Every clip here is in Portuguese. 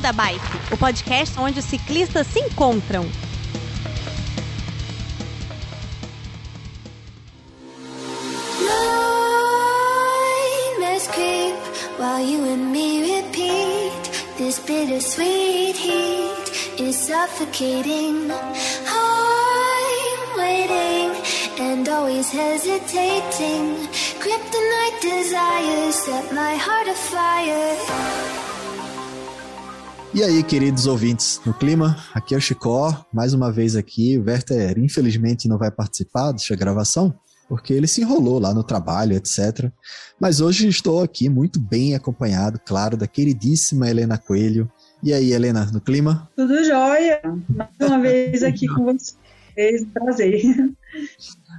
Beco da Bike, o podcast onde os ciclistas se encontram. And always hesitating. Kryptonite desires set my heart afire. E aí, queridos ouvintes no clima, aqui é o Chicó, mais uma vez aqui. O Werther, infelizmente, não vai participar desta gravação, porque ele se enrolou lá no trabalho, etc. Mas hoje estou aqui muito bem acompanhado, claro, da queridíssima Helena Coelho. E aí, Helena, no clima? Tudo jóia! Mais uma vez aqui com vocês, prazer.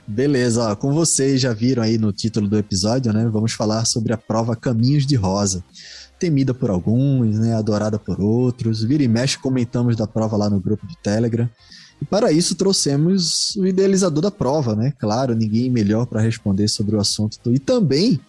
Beleza, ó, com vocês já viram aí no título do episódio, né? Vamos falar sobre a prova Caminhos de Rosa temida por alguns, né, adorada por outros. Vira e mexe, comentamos da prova lá no grupo do Telegram. E para isso trouxemos o idealizador da prova, né? Claro, ninguém melhor para responder sobre o assunto. E também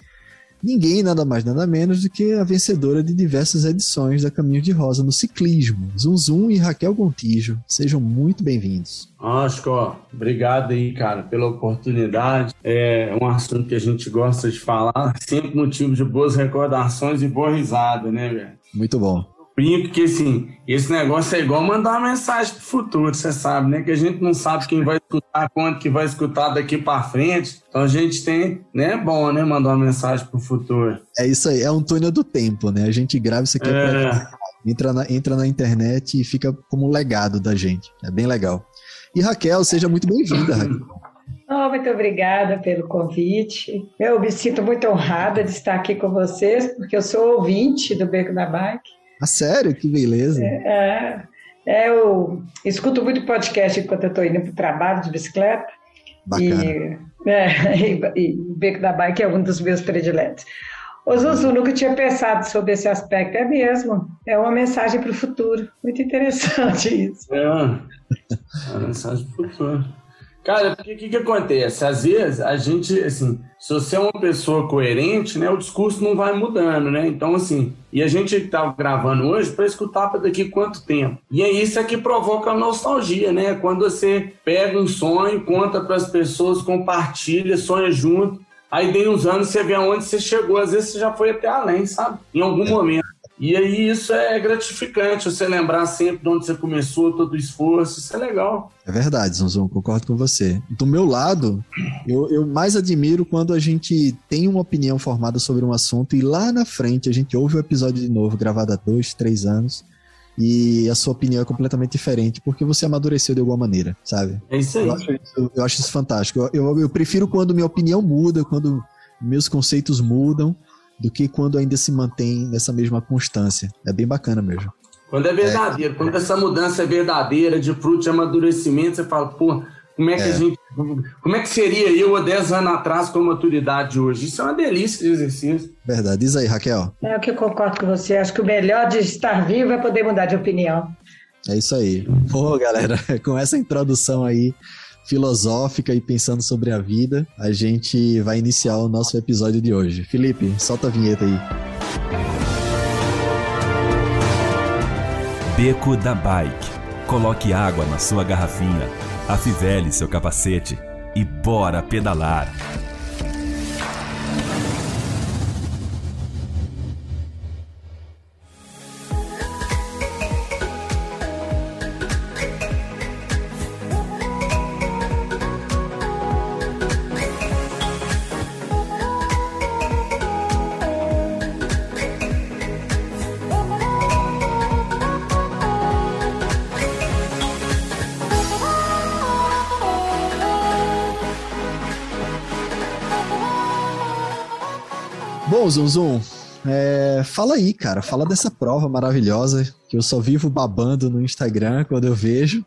ninguém nada mais nada menos do que a vencedora de diversas edições da Caminho de Rosa no ciclismo, Zum Zum e Raquel Gontijo. Sejam muito bem-vindos. Ó, obrigado aí, cara, pela oportunidade. É um assunto que a gente gosta de falar, sempre motivo de boas recordações e boa risada, né, velho? Muito bom brinco que assim, esse negócio é igual mandar uma mensagem pro futuro, você sabe, né? Que a gente não sabe quem vai escutar, quanto que vai escutar daqui para frente. Então a gente tem, né? É bom, né? Mandar uma mensagem pro futuro. É isso aí, é um túnel do tempo, né? A gente grava isso aqui é. pra... entra, na, entra na internet e fica como legado da gente. É bem legal. E Raquel, seja muito bem-vinda, Raquel. Oh, muito obrigada pelo convite. Eu me sinto muito honrada de estar aqui com vocês, porque eu sou ouvinte do Beco da Bike. Ah, sério? Que beleza. É, é, eu escuto muito podcast enquanto eu estou indo para o trabalho de bicicleta. Bacana. E, é, e, o Beco da Bike é um dos meus prediletos. Ô Zuzu, nunca tinha pensado sobre esse aspecto. É mesmo. É uma mensagem para o futuro. Muito interessante isso. É, é uma mensagem para o futuro. Cara, porque o que, que acontece? Às vezes a gente, assim, se você é uma pessoa coerente, né, o discurso não vai mudando, né? Então, assim, e a gente está gravando hoje para escutar para daqui quanto tempo. E é isso é que provoca a nostalgia, né? Quando você pega um sonho, conta para as pessoas, compartilha, sonha junto. Aí, dentro uns anos, você vê aonde você chegou. Às vezes, você já foi até além, sabe? Em algum momento. E aí isso é gratificante, você lembrar sempre de onde você começou, todo o esforço, isso é legal. É verdade, Zonzon, concordo com você. Do meu lado, eu, eu mais admiro quando a gente tem uma opinião formada sobre um assunto e lá na frente a gente ouve o episódio de novo, gravado há dois, três anos, e a sua opinião é completamente diferente, porque você amadureceu de alguma maneira, sabe? É isso aí. Eu acho isso, eu acho isso fantástico. Eu, eu, eu prefiro quando minha opinião muda, quando meus conceitos mudam, do que quando ainda se mantém nessa mesma constância. É bem bacana mesmo. Quando é verdadeiro, é. quando essa mudança é verdadeira, de fruto de amadurecimento, você fala, pô, como é que é. a gente. Como é que seria eu há 10 anos atrás com a maturidade hoje? Isso é uma delícia de exercício. Verdade. Diz aí, Raquel. É o que eu concordo com você. Acho que o melhor de estar vivo é poder mudar de opinião. É isso aí. Pô, galera, com essa introdução aí, filosófica e pensando sobre a vida, a gente vai iniciar o nosso episódio de hoje. Felipe, solta a vinheta aí. Beco da Bike. Coloque água na sua garrafinha, afivele seu capacete e bora pedalar. Zum Zum, é, fala aí, cara. Fala dessa prova maravilhosa que eu só vivo babando no Instagram quando eu vejo.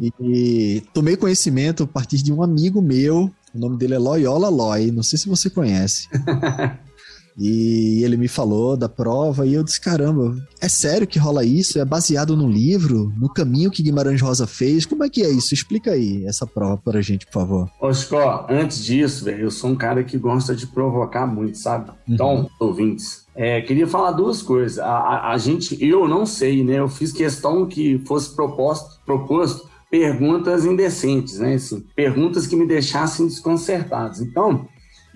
E, e, tomei conhecimento a partir de um amigo meu. O nome dele é Loyola Loy. Não sei se você conhece. E ele me falou da prova e eu disse: caramba, é sério que rola isso? É baseado no livro? No caminho que Guimarães Rosa fez? Como é que é isso? Explica aí essa prova pra gente, por favor. Oscar, antes disso, velho, eu sou um cara que gosta de provocar muito, sabe? Então, uhum. ouvintes, é, queria falar duas coisas. A, a, a, gente, eu não sei, né? Eu fiz questão que fosse proposto, proposto perguntas indecentes, né? Assim, perguntas que me deixassem desconcertados. Então,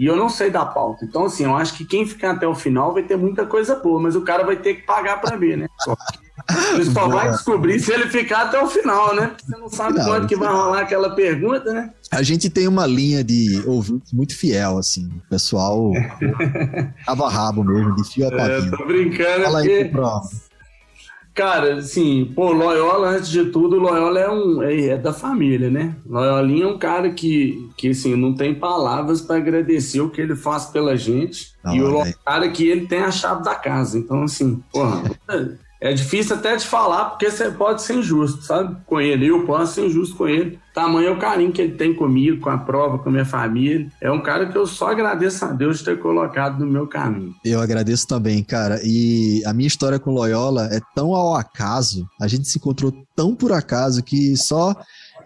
e eu não sei da pauta. Então, assim, eu acho que quem ficar até o final vai ter muita coisa boa, mas o cara vai ter que pagar para ver, né? Você só vai descobrir se ele ficar até o final, né? Você não sabe não, quanto que vai rolar aquela pergunta, né? A gente tem uma linha de ouvintes muito fiel, assim. O pessoal tava rabo mesmo, de fio a É, tô brincando, Fala aí, porque... Cara, assim, pô, Loyola, antes de tudo, Loyola é, um, é, é da família, né? Loyolinha é um cara que, que assim, não tem palavras para agradecer o que ele faz pela gente. Não, e o é. cara que ele tem a chave da casa. Então, assim, porra, é difícil até de falar, porque você pode ser injusto, sabe? Com ele. Eu posso ser injusto com ele. Tamanho é o carinho que ele tem comigo, com a prova, com a minha família. É um cara que eu só agradeço a Deus de ter colocado no meu caminho. Eu agradeço também, cara. E a minha história com Loyola é tão ao acaso, a gente se encontrou tão por acaso que só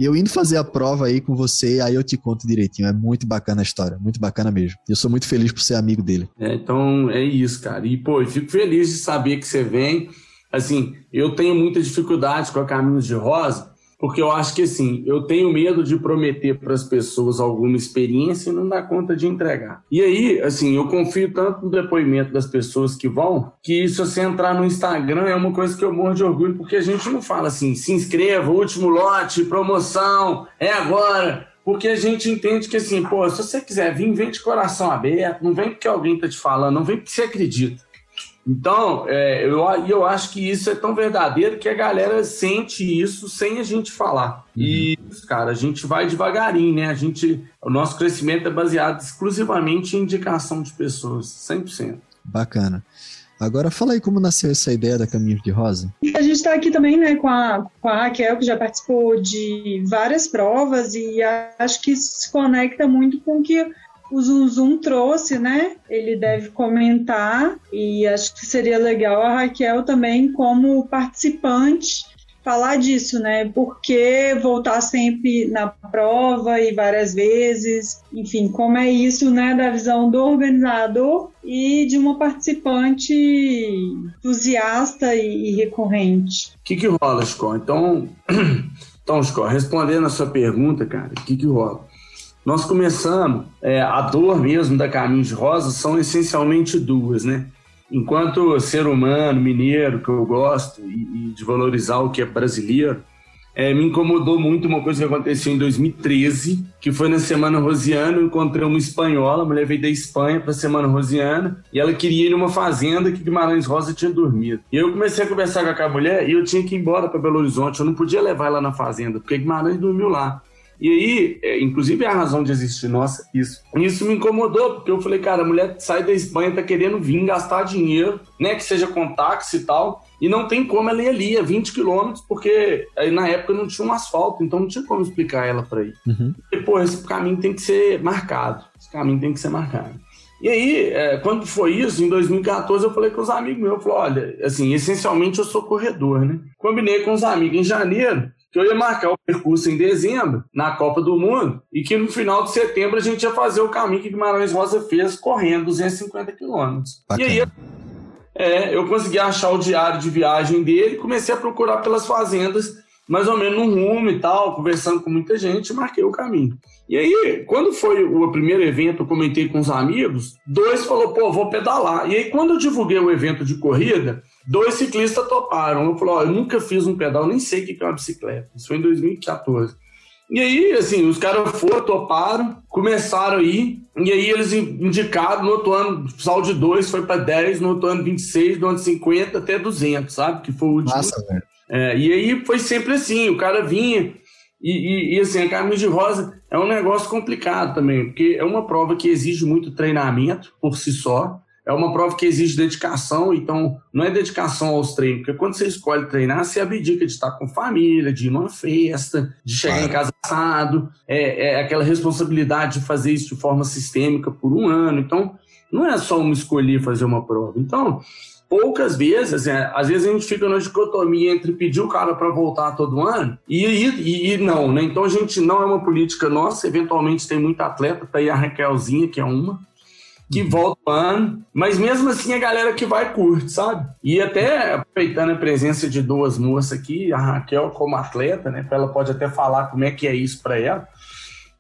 eu indo fazer a prova aí com você, aí eu te conto direitinho. É muito bacana a história, muito bacana mesmo. Eu sou muito feliz por ser amigo dele. É, então é isso, cara. E, pô, eu fico feliz de saber que você vem assim, eu tenho muita dificuldade com a Caminhos de Rosa, porque eu acho que assim, eu tenho medo de prometer para as pessoas alguma experiência e não dar conta de entregar. E aí, assim, eu confio tanto no depoimento das pessoas que vão, que se você entrar no Instagram é uma coisa que eu morro de orgulho, porque a gente não fala assim, se inscreva, último lote, promoção, é agora. Porque a gente entende que assim, pô, se você quiser vir, vem de coração aberto, não vem porque alguém tá te falando, não vem porque você acredita. Então, é, eu, eu acho que isso é tão verdadeiro que a galera sente isso sem a gente falar. Uhum. E, cara, a gente vai devagarinho, né? A gente, o nosso crescimento é baseado exclusivamente em indicação de pessoas, 100%. Bacana. Agora fala aí como nasceu essa ideia da Caminhos de Rosa. A gente está aqui também né, com, a, com a Raquel, que já participou de várias provas, e acho que isso se conecta muito com o que o Zum trouxe, né? Ele deve comentar e acho que seria legal a Raquel também como participante falar disso, né? Por que voltar sempre na prova e várias vezes, enfim, como é isso, né, da visão do organizador e de uma participante entusiasta e, e recorrente. O que que rola, Scott? Então, então, Scott, respondendo a sua pergunta, cara, o que que rola? Nós começamos, é, a dor mesmo da Caminhos de Rosa são essencialmente duas, né? Enquanto ser humano, mineiro, que eu gosto, e, e de valorizar o que é brasileiro, é, me incomodou muito uma coisa que aconteceu em 2013, que foi na Semana Rosiana, eu encontrei uma espanhola, a mulher veio da Espanha para a Semana Rosiana, e ela queria ir numa fazenda que Guimarães Rosa tinha dormido. E eu comecei a conversar com aquela mulher e eu tinha que ir embora para Belo Horizonte, eu não podia levar ela na fazenda, porque Guimarães dormiu lá. E aí, é, inclusive é a razão de existir nossa, isso. Isso me incomodou, porque eu falei, cara, a mulher sai da Espanha, tá querendo vir gastar dinheiro, né, que seja com táxi e tal, e não tem como ela ir ali, a 20 quilômetros, porque aí na época não tinha um asfalto, então não tinha como explicar ela para ir. Uhum. E, pô, esse caminho tem que ser marcado, esse caminho tem que ser marcado. E aí, é, quando foi isso, em 2014, eu falei com os amigos meus, eu falei, olha, assim, essencialmente eu sou corredor, né? Combinei com os amigos em janeiro, que eu ia marcar o percurso em dezembro, na Copa do Mundo, e que no final de setembro a gente ia fazer o caminho que Guimarães Rosa fez, correndo 250 quilômetros. E aí é, eu consegui achar o diário de viagem dele, comecei a procurar pelas fazendas, mais ou menos no rumo e tal, conversando com muita gente, marquei o caminho. E aí, quando foi o primeiro evento, eu comentei com os amigos, dois falou, pô, vou pedalar. E aí, quando eu divulguei o evento de corrida, Dois ciclistas toparam. Eu falei, ó, eu nunca fiz um pedal, nem sei o que é uma bicicleta. Isso foi em 2014. E aí, assim, os caras foram, toparam, começaram aí, e aí eles indicaram, no outro ano, sal de 2 foi para 10, no outro ano 26, no ano 50 até 200, sabe? Que foi o último. Nossa, velho. É, e aí foi sempre assim, o cara vinha, e, e, e, assim, a Caminho de Rosa é um negócio complicado também, porque é uma prova que exige muito treinamento por si só, é uma prova que exige dedicação, então não é dedicação aos treinos, porque quando você escolhe treinar, você abdica de estar com família, de ir numa festa, de chegar em casa assado, é, é aquela responsabilidade de fazer isso de forma sistêmica por um ano. Então, Não é só uma escolher fazer uma prova. Então, poucas vezes, assim, às vezes a gente fica na dicotomia entre pedir o cara para voltar todo ano e, e, e, não, né? Então a gente não é uma política nossa, eventualmente tem muita atleta, tá aí a Raquelzinha, que é uma, que uhum. volta o ano, mas mesmo assim a galera que vai curte, sabe? E até aproveitando a presença de duas moças aqui, a Raquel como atleta, né? Ela pode até falar como é que é isso para ela.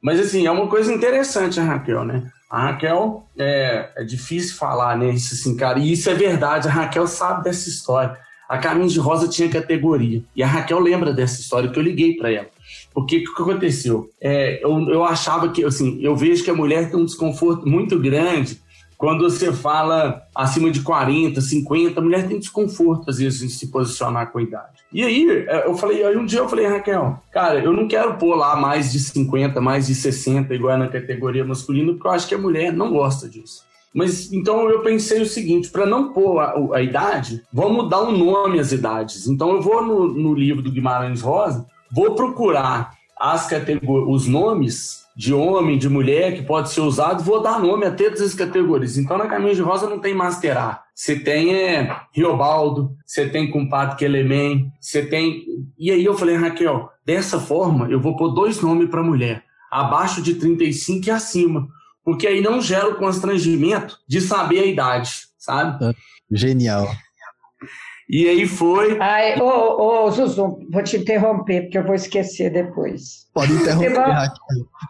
Mas assim, é uma coisa interessante a Raquel, né? A Raquel, é, é difícil falar, né? Isso assim, cara, e isso é verdade, a Raquel sabe dessa história. A Caminhos de Rosa tinha categoria. E a Raquel lembra dessa história que eu liguei para ela. Porque o que aconteceu? É, eu, eu achava que, assim, eu vejo que a mulher tem um desconforto muito grande quando você fala acima de 40, 50, a mulher tem desconforto, às vezes, em se posicionar com a idade. E aí, é, eu falei, aí um dia eu falei, Raquel, cara, eu não quero pôr lá mais de 50, mais de 60, igual na categoria masculina, porque eu acho que a mulher não gosta disso. Mas então eu pensei o seguinte: para não pôr a, a, idade, vamos dar um nome às idades. Então eu vou no, no livro do Guimarães Rosa, vou procurar as os nomes de homem, de mulher que pode ser usado, vou dar nome a todas as categorias. Então, na Caminho de Rosa não tem Master A. Você tem é, Riobaldo, você tem Compadre Kelemen, você tem... E aí eu falei, Raquel, dessa forma eu vou pôr dois nomes para mulher, abaixo de 35 e acima, porque aí não gera o constrangimento de saber a idade, sabe? Genial. E aí foi. Ai, ô, ô, Zuzu, vou te interromper, porque eu vou esquecer depois. Pode interromper.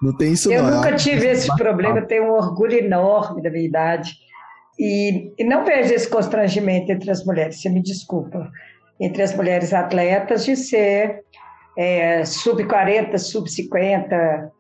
Não tem isso, eu não. Eu nunca tive esse problema, eu tenho um orgulho enorme da minha idade. E, e não vejo esse constrangimento entre as mulheres, você me desculpa, entre as mulheres atletas de ser é, sub-40, sub-50.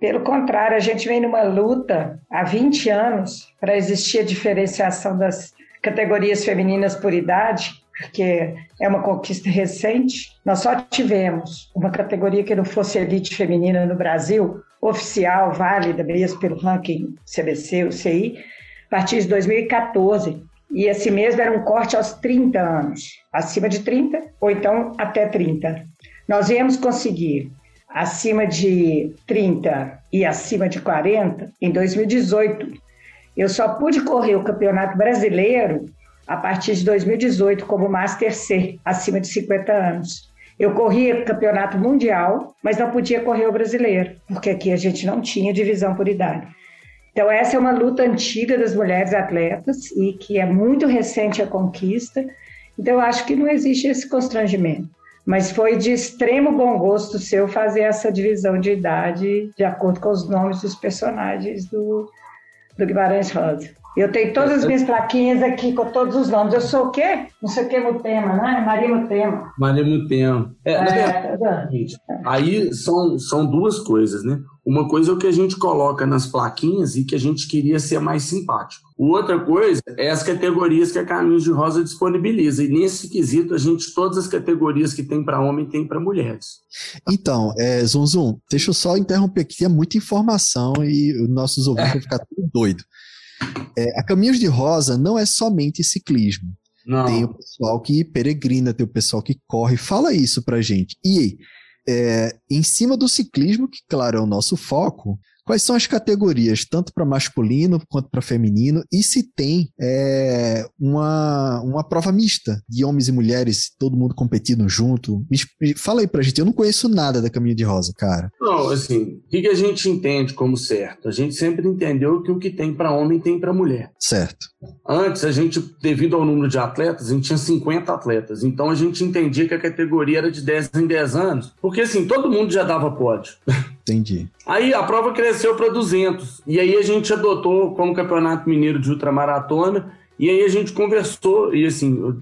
Pelo contrário, a gente vem numa luta há 20 anos para existir a diferenciação das categorias femininas por idade porque é uma conquista recente. Nós só tivemos uma categoria que não fosse elite feminina no Brasil, oficial, válida mesmo pelo ranking CBC, o CI, a partir de 2014. E esse mesmo era um corte aos 30 anos, acima de 30 ou então até 30. Nós viemos conseguir acima de 30 e acima de 40 em 2018. Eu só pude correr o Campeonato Brasileiro a partir de 2018 como Master C, acima de 50 anos. Eu corria campeonato mundial, mas não podia correr o brasileiro, porque aqui a gente não tinha divisão por idade. Então, essa é uma luta antiga das mulheres atletas e que é muito recente a conquista. Então, eu acho que não existe esse constrangimento. Mas foi de extremo bom gosto seu fazer essa divisão de idade de acordo com os nomes dos personagens do, do Guimarães Rosa. Eu tenho todas as minhas plaquinhas aqui com todos os nomes. Eu sou o quê? Não sei o que Mutema, né? Maria Mutema. Maria Mutema. É, é, verdade, é. Aí são, são duas coisas, né? Uma coisa é o que a gente coloca nas plaquinhas e que a gente queria ser mais simpático. Outra coisa é as categorias que a Caminhos de Rosa disponibiliza. E nesse quesito, a gente, todas as categorias que tem para homem, tem para mulheres. Então, é, Zum Zum, deixa eu só interromper aqui, é muita informação e os nossos ouvintes vão ficar tudo doido. É, a Caminhos de Rosa não é somente ciclismo. Não. Tem o pessoal que peregrina, tem o pessoal que corre. Fala isso pra gente. E é, em cima do ciclismo, que claro é o nosso foco, Quais são as categorias, tanto para masculino quanto para feminino, e se tem é, uma, uma prova mista de homens e mulheres, todo mundo competindo junto? Me, fala aí pra gente, eu não conheço nada da Caminho de Rosa, cara. Não, assim, o que, que a gente entende como certo? A gente sempre entendeu que o que tem para homem tem para mulher. Certo. Antes, a gente, devido ao número de atletas, a gente tinha 50 atletas, então a gente entendia que a categoria era de 10 em 10 anos, porque assim, todo mundo já dava pódio. Entendi. Aí a prova cresceu para 200. E aí a gente adotou como Campeonato Mineiro de Ultramaratona. E aí a gente conversou, e assim,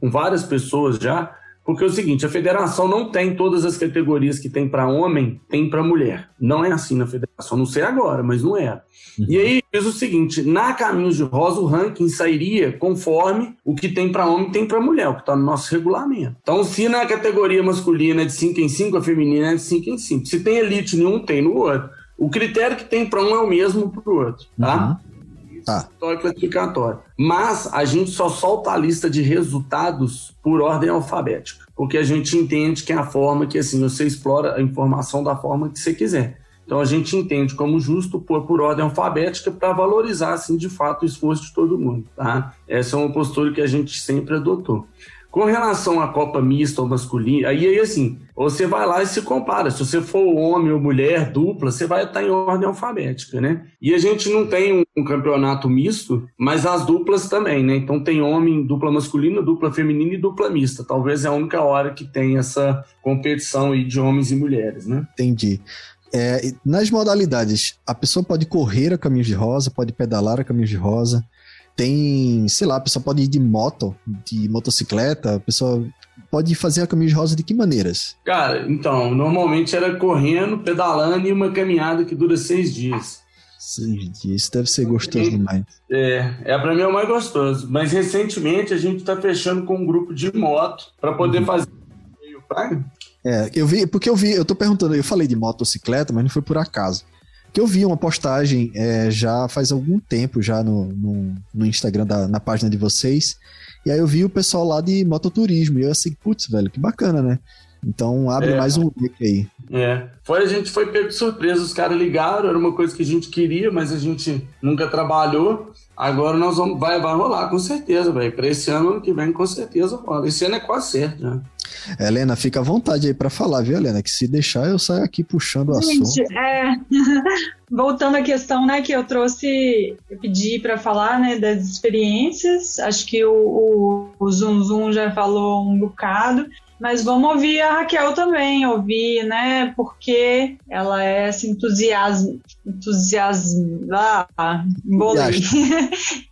com várias pessoas já, porque é o seguinte, a federação não tem todas as categorias que tem para homem, tem para mulher. Não é assim na federação, não sei agora, mas não é. Uhum. E aí fiz o seguinte, na Caminhos de Rosa o ranking sairia conforme o que tem para homem tem para mulher, o que está no nosso regulamento. Então se na categoria masculina é de 5 em 5, a feminina é de 5 em 5. Se tem elite nenhum, tem no outro. O critério que tem para um é o mesmo para o outro, tá? Uhum. Tá. classificatório. Mas a gente só solta a lista de resultados por ordem alfabética, porque a gente entende que é a forma que assim você explora a informação da forma que você quiser. Então a gente entende como justo pôr por ordem alfabética para valorizar, assim, de fato, o esforço de todo mundo, tá? Essa é uma postura que a gente sempre adotou. Com relação à Copa mista ou masculina, aí, aí assim, você vai lá e se compara. Se você for homem ou mulher, dupla, você vai estar em ordem alfabética, né? E a gente não tem um, campeonato misto, mas as duplas também, né? Então tem homem, dupla masculina, dupla feminina e dupla mista. Talvez é a única hora que tem essa competição aí de homens e mulheres, né? Entendi. É, nas modalidades, a pessoa pode correr a caminho de rosa, pode pedalar a caminho de rosa, tem, sei lá, a pessoa pode ir de moto, de motocicleta, a pessoa pode fazer a de rosa de que maneiras? Cara, então, normalmente era correndo, pedalando e uma caminhada que dura seis dias. Seis dias, isso deve ser gostoso demais. É, é para mim é o mais gostoso. Mas recentemente a gente está fechando com um grupo de moto para poder uhum. fazer É, eu vi, porque eu vi, eu tô perguntando, eu falei de motocicleta, mas não foi por acaso que eu vi uma postagem é, já faz algum tempo já no, no, no Instagram, da, na página de vocês, e aí eu vi o pessoal lá de mototurismo, e eu assim, putz, velho, que bacana, né? Então abre é. mais um leque aí. É. Foi, a gente foi pego de surpresa, os caras ligaram, era uma coisa que a gente queria, mas a gente nunca trabalhou. Agora nós vamos, vai, vai rolar, com certeza, velho. Para esse ano, ano que vem, com certeza rola. Esse ano é quase certo, né? Helena, fica à vontade aí para falar, viu, Helena? Que se deixar, eu saio aqui puxando o Gente, assunto. É... Voltando à questão, né, que eu trouxe, eu pedi para falar, né, das experiências. Acho que o, o, o Zum Zum já falou um bocado. Mas vamos ouvir a Raquel também, ouvir, né? Porque ela é essa entusiasma, entusiasma, ah,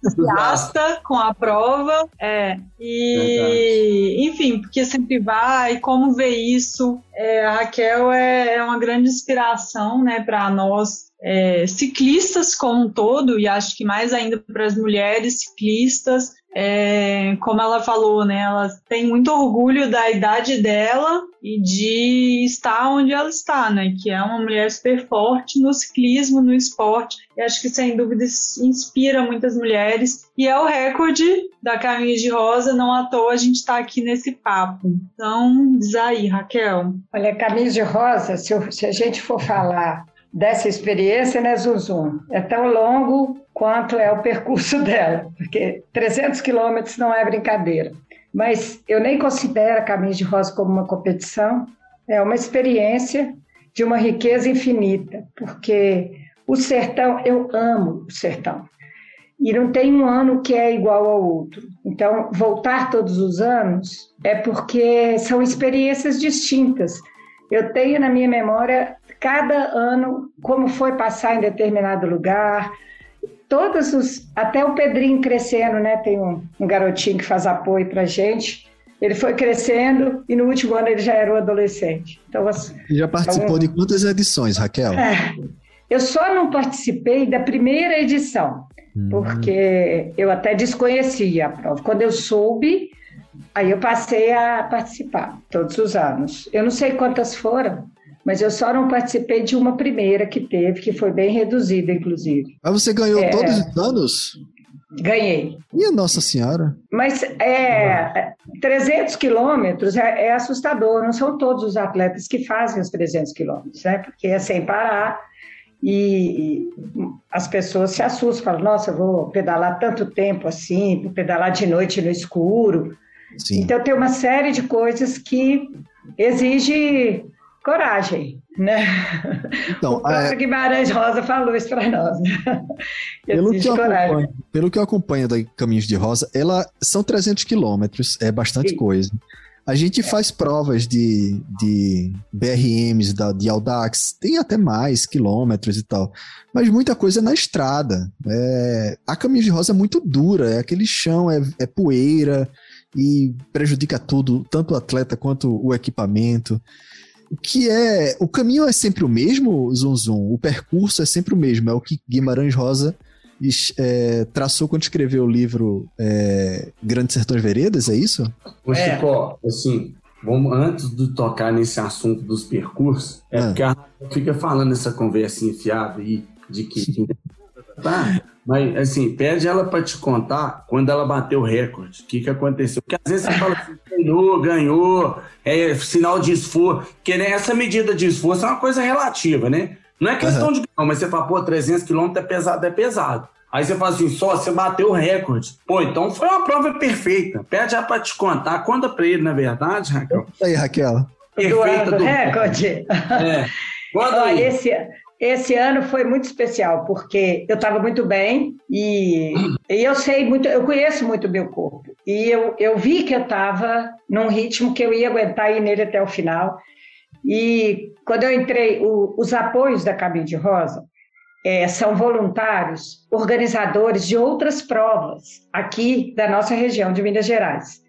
entusiasta com a prova, é. E, Verdade. enfim, porque sempre vai, como ver isso. É, a Raquel é, é uma grande inspiração, né, para nós é, ciclistas como um todo, e acho que mais ainda para as mulheres ciclistas, é, como ela falou, né, ela tem muito orgulho da idade dela e de estar onde ela está, né, que é uma mulher super forte no ciclismo, no esporte, e acho que sem dúvida inspira muitas mulheres, e é o recorde da Caminho de Rosa, não à toa a gente está aqui nesse papo. Então, diz aí, Raquel. Olha, Caminho de Rosa, se, eu, se a gente for falar dessa experiência, né, Zuzum? É tão longo quanto é o percurso dela, porque 300 quilômetros não é brincadeira. Mas eu nem considero a Caminho de Rosa como uma competição, é uma experiência de uma riqueza infinita, porque o sertão, eu amo o sertão. E não tem um ano que é igual ao outro. Então, voltar todos os anos é porque são experiências distintas. Eu tenho na minha memória cada ano como foi passar em determinado lugar, todos os até o Pedrinho crescendo, né? Tem um, um garotinho que faz apoio para gente. Ele foi crescendo e no último ano ele já era um adolescente. Então, você já participou então, de quantas edições, Raquel? É, eu só não participei da primeira edição, hum. porque eu até desconhecia a prova. Quando eu soube, aí eu passei a participar todos os anos. Eu não sei quantas foram, mas eu só não participei de uma primeira que teve, que foi bem reduzida, inclusive. Mas você ganhou é, todos os anos? Ganhei. Minha Nossa Senhora. Mas é, 300 quilômetros é, é, assustador, não são todos os atletas que fazem os 300 quilômetros, né? Porque é sem parar e as pessoas se assustam, falam, nossa, eu vou pedalar tanto tempo assim, vou pedalar de noite no escuro. Sim. Então tem uma série de coisas que exige coragem, né? Então, o próprio é... Guimarães Rosa falou isso para nós. Né? Pelo que, eu pelo que eu acompanho da Caminhos de Rosa, ela são 300 quilômetros, é bastante Sim. coisa. A gente faz provas de, de BRMs, da, de Audax, tem até mais quilômetros e tal, mas muita coisa é na estrada. É, a Caminhos de Rosa é muito dura, é aquele chão, é, é poeira e prejudica tudo, tanto o atleta quanto o equipamento que é. O caminho é sempre o mesmo, Zum Zum? O percurso é sempre o mesmo, é o que Guimarães Rosa é, traçou quando escreveu o livro é, Grandes Sertões Veredas, é isso? Ô, Chico, é. assim, vamos, antes de tocar nesse assunto dos percursos, é ah. porque a fica falando essa conversa enfiada aí de que. tá? Mas, assim, pede ela para te contar quando ela bateu o recorde. O que, que aconteceu? Porque às vezes você fala assim, ganhou, ganhou, é sinal de esforço. Porque né, essa medida de esforço é uma coisa relativa, né? Não é questão uhum. de não, mas você fala, pô, 300 quilômetros é pesado, é pesado. Aí você fala assim, só, você bateu o recorde. Pô, então foi uma prova perfeita. Pede já pra te contar. Conta pra ele, na verdade, Raquel. Aí, Raquel. Perfeita do... recorde. É. Olha, aí. esse, esse ano foi muito especial, porque eu estava muito bem e, e, eu sei muito, eu conheço muito o meu corpo. E eu, eu vi que eu estava num ritmo que eu ia aguentar ir nele até o final. E quando eu entrei, o, os apoios da Cabine de Rosa é, são voluntários, organizadores de outras provas aqui da nossa região de Minas Gerais.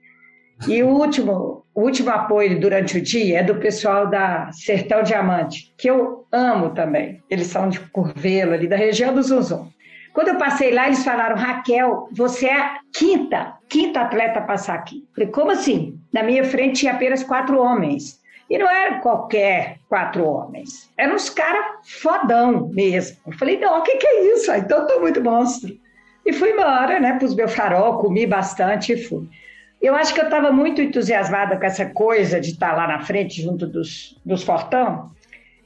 E o último, o último apoio durante o dia é do pessoal da Sertão Diamante, que eu amo também. Eles são de Curvelo, ali da região do Zuzum. Quando eu passei lá, eles falaram: Raquel, você é a quinta, quinta atleta a passar aqui. Falei: como assim? Na minha frente tinha apenas quatro homens. E não eram qualquer quatro homens, eram uns caras fodão mesmo. Eu falei: não, o que, que é isso? Então eu tô muito monstro. E fui embora, né? Pus meu farol, comi bastante e fui. Eu acho que eu estava muito entusiasmada com essa coisa de estar tá lá na frente, junto dos, dos fortão,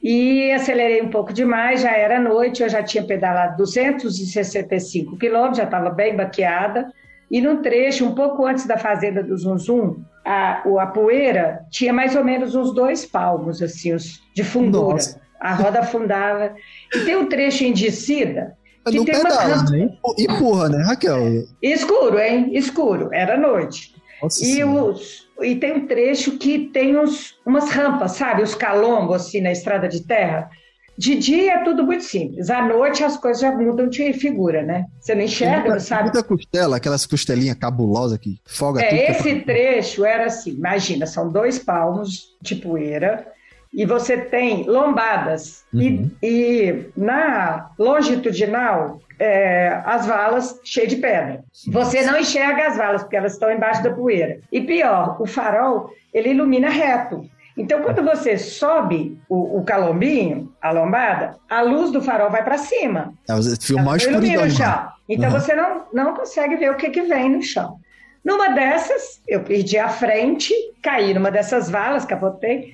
e acelerei um pouco demais, já era noite, eu já tinha pedalado 265 quilômetros, já estava bem baqueada, e num trecho, um pouco antes da fazenda do Zunzum, a, a poeira tinha mais ou menos uns dois palmos, assim, de fundura. Nossa. A roda afundava. E tem um trecho em descida que não tem pedala, uma... né? Empurra, né, Raquel? Escuro, hein? Escuro. Era noite. Nossa e, os, e tem um trecho que tem uns, umas rampas, sabe? Os calombos, assim, na estrada de terra. De dia é tudo muito simples. À noite as coisas já mudam de figura, né? Você não enxerga, muita, não sabe? Muita costela, aquelas costelinhas cabulosas que folga é, tudo. É esse trecho era assim, imagina, são dois palmos de poeira e você tem lombadas. Uhum. E, e, na longitudinal, é, as valas cheias de pedra. Você não enxerga as valas, porque elas estão embaixo da poeira. E pior, o farol, ele ilumina reto. Então, quando você sobe o, o calombinho, a lombada, a luz do farol vai para cima. É, filmar ilumina o chão. Então, uhum. você não, não consegue ver o que, que vem no chão. Numa dessas, eu perdi a frente, caí numa dessas valas, capotei.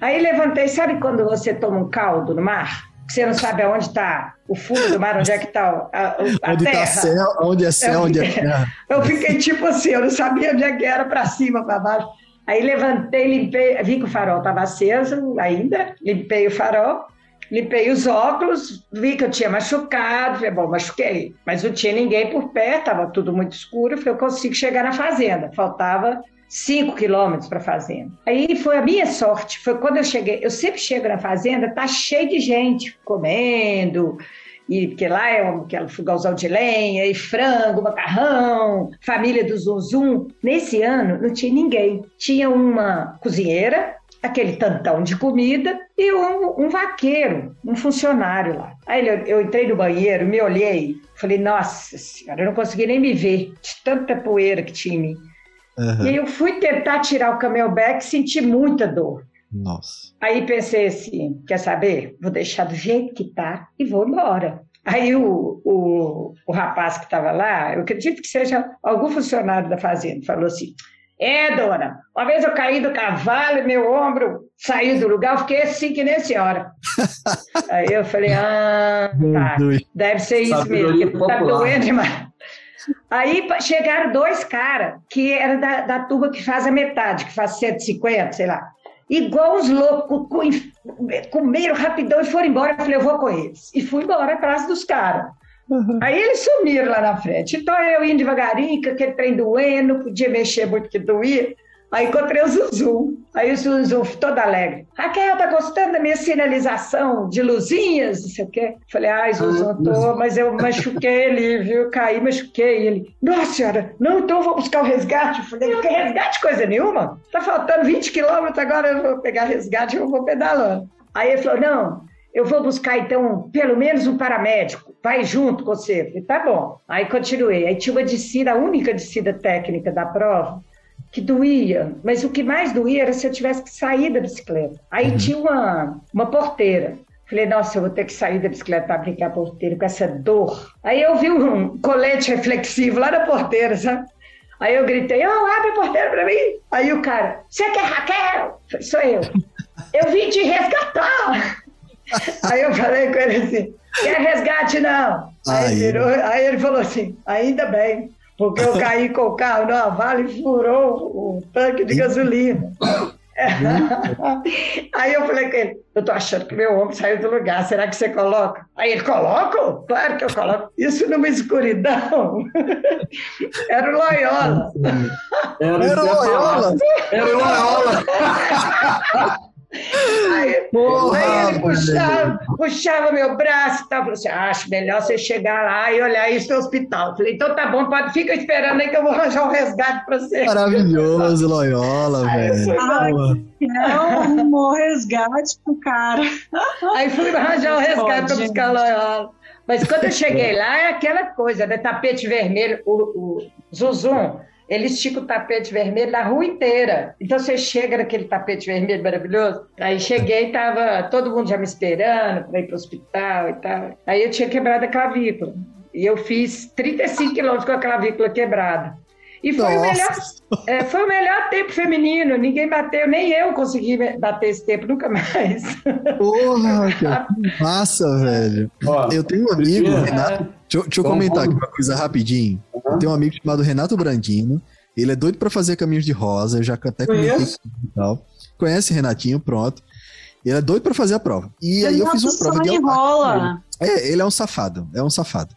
Aí levantei, sabe quando você toma um caldo no mar? Que você não sabe aonde está o fundo do mar, onde é que está a, a, onde tá terra. Tá céu, onde é céu, eu, onde é terra. Eu fiquei tipo assim, eu não sabia onde é que era, para cima, para baixo. Aí levantei, limpei, vi que o farol estava aceso ainda, limpei o farol, limpei os óculos, vi que eu tinha machucado, falei, bom, machuquei, mas não tinha ninguém por perto, estava tudo muito escuro, falei, eu consigo chegar na fazenda, faltava 5 quilômetros para a fazenda. Aí foi a minha sorte, foi quando eu cheguei, eu sempre chego na fazenda, tá cheio de gente comendo, e porque lá é um, aquele fogãozão de lenha, e frango, macarrão, família do Zunzum. Nesse ano não tinha ninguém. Tinha uma cozinheira, aquele tantão de comida e um, um vaqueiro, um funcionário lá. Aí eu, eu, entrei no banheiro, me olhei, falei, nossa senhora, eu não consegui nem me ver, de tanta poeira que tinha em mim. Uhum. E aí eu fui tentar tirar o camelback, senti muita dor. Nossa. Aí pensei assim, quer saber? Vou deixar do jeito que tá e vou embora. Aí o, o, o rapaz que estava lá, eu acredito que seja algum funcionário da fazenda, falou assim, é, dona, uma vez eu caí do cavalo e meu ombro saiu do lugar, eu fiquei assim que nem a senhora. Aí eu falei, ah, tá, deve ser isso mesmo, tá doendo demais. Aí chegaram dois caras, que era da, da turma que faz a metade, que faz 150, sei lá. Igual os loucos, comeram rapidão e foram embora. Eu falei, eu vou com eles. E fui embora atrás dos caras. Uhum. Aí eles sumiram lá na frente. Então eu indo devagarinho, com aquele trem doendo, não podia mexer muito que doía. Aí encontrei o Zuzu. Aí o Zuzu, todo alegre. Raquel, tá gostando da minha sinalização de luzinhas? Não sei o quê. Falei, ai, Zuzu, ah, tô, mas eu machuquei ele, viu? Caí, machuquei ele. Nossa senhora, não, então eu vou buscar o resgate. Falei, que resgate coisa nenhuma? Tá faltando 20 quilômetros, agora eu vou pegar resgate e eu vou pedalando. Aí ele falou, não, eu vou buscar então pelo menos um paramédico, vai junto com você. Falei, tá bom. Aí continuei. Aí tinha uma descida, a única descida técnica da prova, que doía, mas o que mais doía era se eu tivesse que sair da bicicleta. Aí uhum. tinha uma, uma porteira. Falei, nossa, eu vou ter que sair da bicicleta para brincar a porteira com essa dor. Aí eu vi um colete reflexivo lá na porteira, sabe? Aí eu gritei, oh, abre a porteira para mim. Aí o cara, você quer Raquel? Falei, sou eu. Eu vim te resgatar. Aí eu falei com ele assim, quer resgate não? Aí, Aí. virou, aí ele falou assim, ainda bem, porque eu caí com o carro no vale e furou o tanque de gasolina. Aí eu falei com ele, eu tô achando que meu ombro saiu do lugar, será que você coloca? Aí ele, coloco? Claro que eu coloco. Isso numa escuridão. Era o Loyola. Era, Era o Loyola? Era o Loyola. Aí, Porra, aí ele puxava, puxava meu braço e tal. Falou assim: acho melhor você chegar lá e olhar isso no hospital. Falei, então tá bom, pode, fica esperando aí que eu vou arranjar um resgate pra você. Maravilhoso, Loyola, velho. Não, arrumou resgate pro cara. Aí fui arranjar um resgate Pode, para buscar Loyola. Mas quando eu cheguei lá, é aquela coisa, né? Tapete vermelho, o, o Zuzum, ele estica o tapete vermelho na rua inteira. Então você chega naquele tapete vermelho maravilhoso. Aí cheguei, tava todo mundo já me esperando para ir para o hospital e tal. Aí eu tinha quebrado a clavícula. E eu fiz 35 quilômetros com a clavícula quebrada. E foi o, melhor, é, foi o melhor tempo feminino. Ninguém bateu, nem eu consegui bater esse tempo, nunca mais. Porra, que massa, velho. Ó, Eu tenho um amigo, Cristina. Renato. Deixa, eu- deixa eu comentar aqui uma coisa rapidinho. Eu tenho um amigo chamado Renato Brandino. Ele é doido pra fazer caminhos de rosa. Eu já até comentei e tal. Conhece Renatinho, pronto. Ele é doido pra fazer a prova. E aí eu fiz uma prova de enrola. É, ele é um safado. É um safado.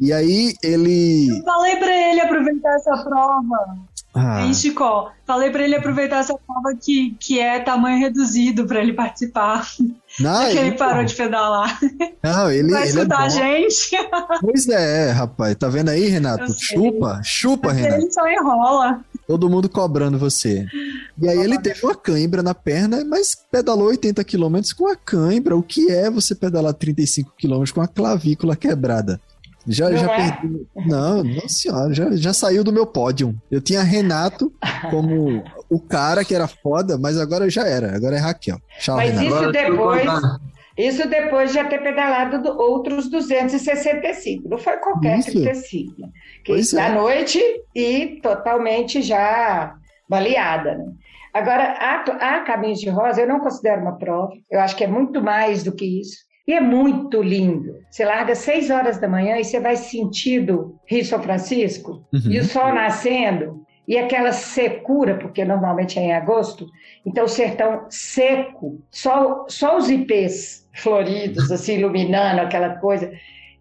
E aí ele. Eu falei pra ele aproveitar essa prova. Ah, Hein, Chico? Falei pra ele aproveitar essa prova que, que é tamanho reduzido pra ele participar. não, que ele parou de pedalar. não, ele, Vai é escutar bom. a gente. Pois é, rapaz. Tá vendo aí, Renato? Chupa, chupa, Renato. Ele só enrola. Todo mundo cobrando você. E aí ele teve uma cãibra na perna, mas pedalou 80 km com a cãibra. O que é você pedalar 35 km com a clavícula quebrada? Já, Não já é? perdi. Não, não senhora, já, já saiu do meu pódio. Eu tinha Renato como o cara que era foda, mas agora já era. Agora é Raquel. Tchau, Mas Renato. isso depois-. Isso depois de já ter pedalado do- outros 265. Não foi qualquer Isso. 35. né? Que Pois da é. noite e totalmente já baleada. Né? Agora, a, a Caminhos de Rosa, eu não considero uma prova. Eu acho que é muito mais do que isso. E é muito lindo. Você larga seis horas da manhã e você vai sentindo Rio São Francisco Uhum. e o sol nascendo e aquela secura, porque normalmente é em agosto, então o sertão seco, só, só os ipês floridos, assim, iluminando aquela coisa,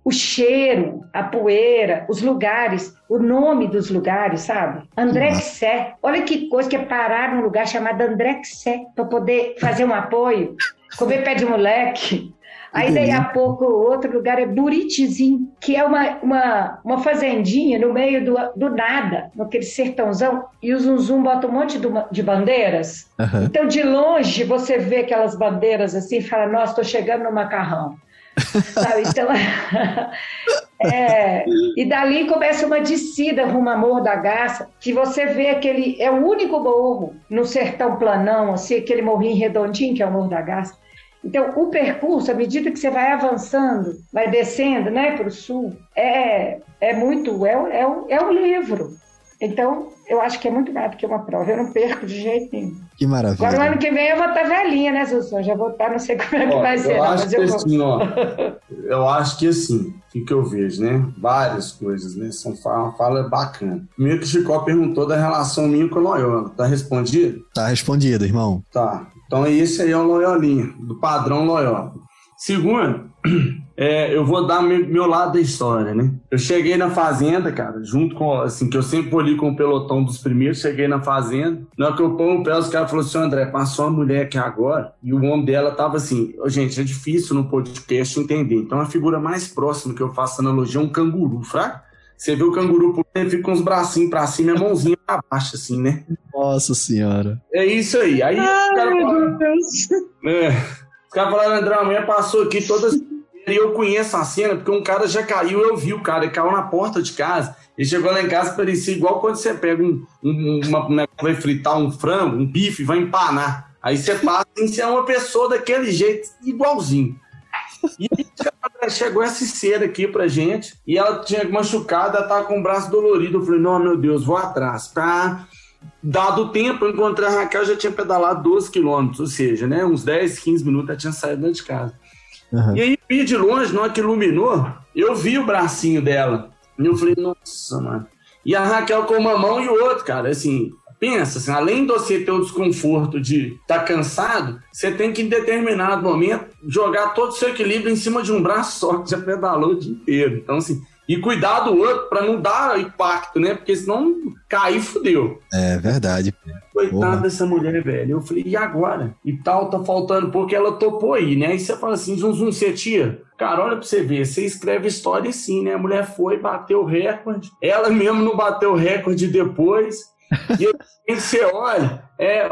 o cheiro, a poeira, os lugares, o nome dos lugares, sabe? Andrexé. Olha que coisa que é parar num lugar chamado Andrexé para poder fazer um apoio, comer pé de moleque. Aí daí a pouco outro lugar é Buritizinho, que é uma, uma, uma fazendinha no meio do, do nada, naquele sertãozão, e o Zunzum bota um monte de, de bandeiras. Aham. Então, de longe, você vê aquelas bandeiras assim e fala, nossa, estou chegando no macarrão. Sabe? Então, é, e dali começa uma descida rumo a Morro da Garça, que você vê aquele, é o único morro no sertão planão, assim, aquele morrinho redondinho que é o Morro da Garça. Então, o percurso, à medida que você vai avançando, vai descendo né, para o sul, é, é muito, é, um- é, é um livro. Então, eu acho que é muito mais do que uma prova. Eu não perco de jeito nenhum. Que maravilha. Agora, o ano que vem, eu vou estar velhinha, né, Sussun? Já vou estar, não sei como é que Ó, vai ser, eu acho mas que eu vou. assim, ó, eu acho que assim, o que, que eu vejo, né? Várias coisas, né? São uma fala bacana. Primeiro que o Chicó perguntou da relação minha com o Loyola. Tá respondido? Tá respondido, irmão. Tá. Então esse aí é o Loyolinha, do padrão Loyola. Segundo, é, eu vou dar meu, meu lado da história, né? Eu cheguei na fazenda, cara, junto com, assim, que eu sempre vou ali com o pelotão dos primeiros, cheguei na fazenda. Na hora que eu ponho o pé, os caras falaram assim, André, passou uma mulher aqui agora, e o homem dela tava assim, "Ô, gente, é difícil no podcast entender. Então a figura mais próxima que eu faço analogia é um canguru, fraco? Você vê o canguru pulando, ele fica com os bracinhos pra cima e a mãozinha pra baixo, assim, né? Nossa senhora. É isso aí. Aí os Ai, caras falaram, é. Os caras falaram, André, a mulher passou aqui todas. E eu conheço a cena, porque um cara já caiu, eu vi o cara, ele caiu na porta de casa. Ele chegou lá em casa, parecia igual quando você pega um, um, uma, né, vai fritar um frango, um bife, vai empanar. Aí você passa e você é uma pessoa daquele jeito, igualzinho. E chegou essa cera aqui pra gente, e ela tinha machucada, ela tava com o braço dolorido. Eu falei, não, meu Deus, vou atrás. Pra dado o tempo, eu encontrei a Raquel, já tinha pedalado 12 quilômetros, ou seja, né, uns 10, 15 minutos ela tinha saído de casa. Uhum. E aí, vi de longe, na hora que iluminou, eu vi o bracinho dela. E eu falei, nossa, mano. E a Raquel com uma mão e o outro, cara, assim, pensa, assim, além de você ter o desconforto de estar tá cansado, você tem que, em determinado momento, jogar todo o seu equilíbrio em cima de um braço só, que já pedalou o dia inteiro. Então, assim, e cuidar do outro para não dar impacto, né? Porque senão cair, fudeu. É verdade. Coitada dessa mulher, velho. Eu falei, e agora? E tal, tá faltando, porque ela topou aí, né? Aí você fala assim, zum, zum, você tia, Cara, olha pra você ver, você escreve história assim, né? A mulher foi, bateu o recorde, ela mesmo não bateu o recorde depois, e você olha, é,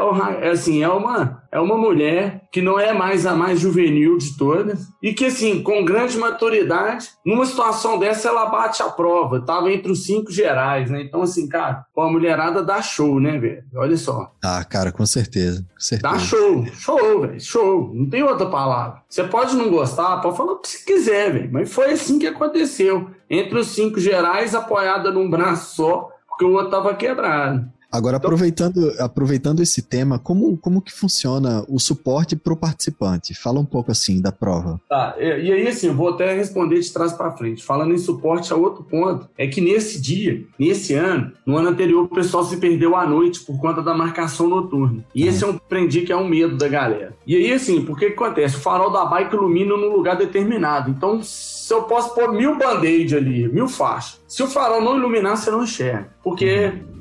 assim, é uma, é uma mulher que não é mais a mais juvenil de todas e que, assim, com grande maturidade, numa situação dessa, ela bate a prova. Tava entre os cinco gerais, né? Então, assim, cara, a mulherada dá show, né, velho? Olha só. Ah, cara, com certeza. Com certeza. Dá show, show, velho, show. Não tem outra palavra. Você pode não gostar, pode falar o que você quiser, velho. Mas foi assim que aconteceu. Entre os cinco gerais, apoiada num braço só, porque o outro tava quebrado. Agora, então- aproveitando, aproveitando esse tema, como, como que funciona o suporte para o participante? Fala um pouco assim da prova. Tá, e, e aí assim, eu vou até responder de trás para frente. Falando em suporte, a outro ponto é que nesse dia, nesse ano, no ano anterior, o pessoal se perdeu à noite por conta da marcação noturna. E uhum. esse é um prendi que é um medo da galera. E aí assim, por que acontece? O farol da bike ilumina num lugar determinado. Então, se eu posso pôr mil band-aid ali, mil faixas, se o farol não iluminar, você não enxerga. Porque uhum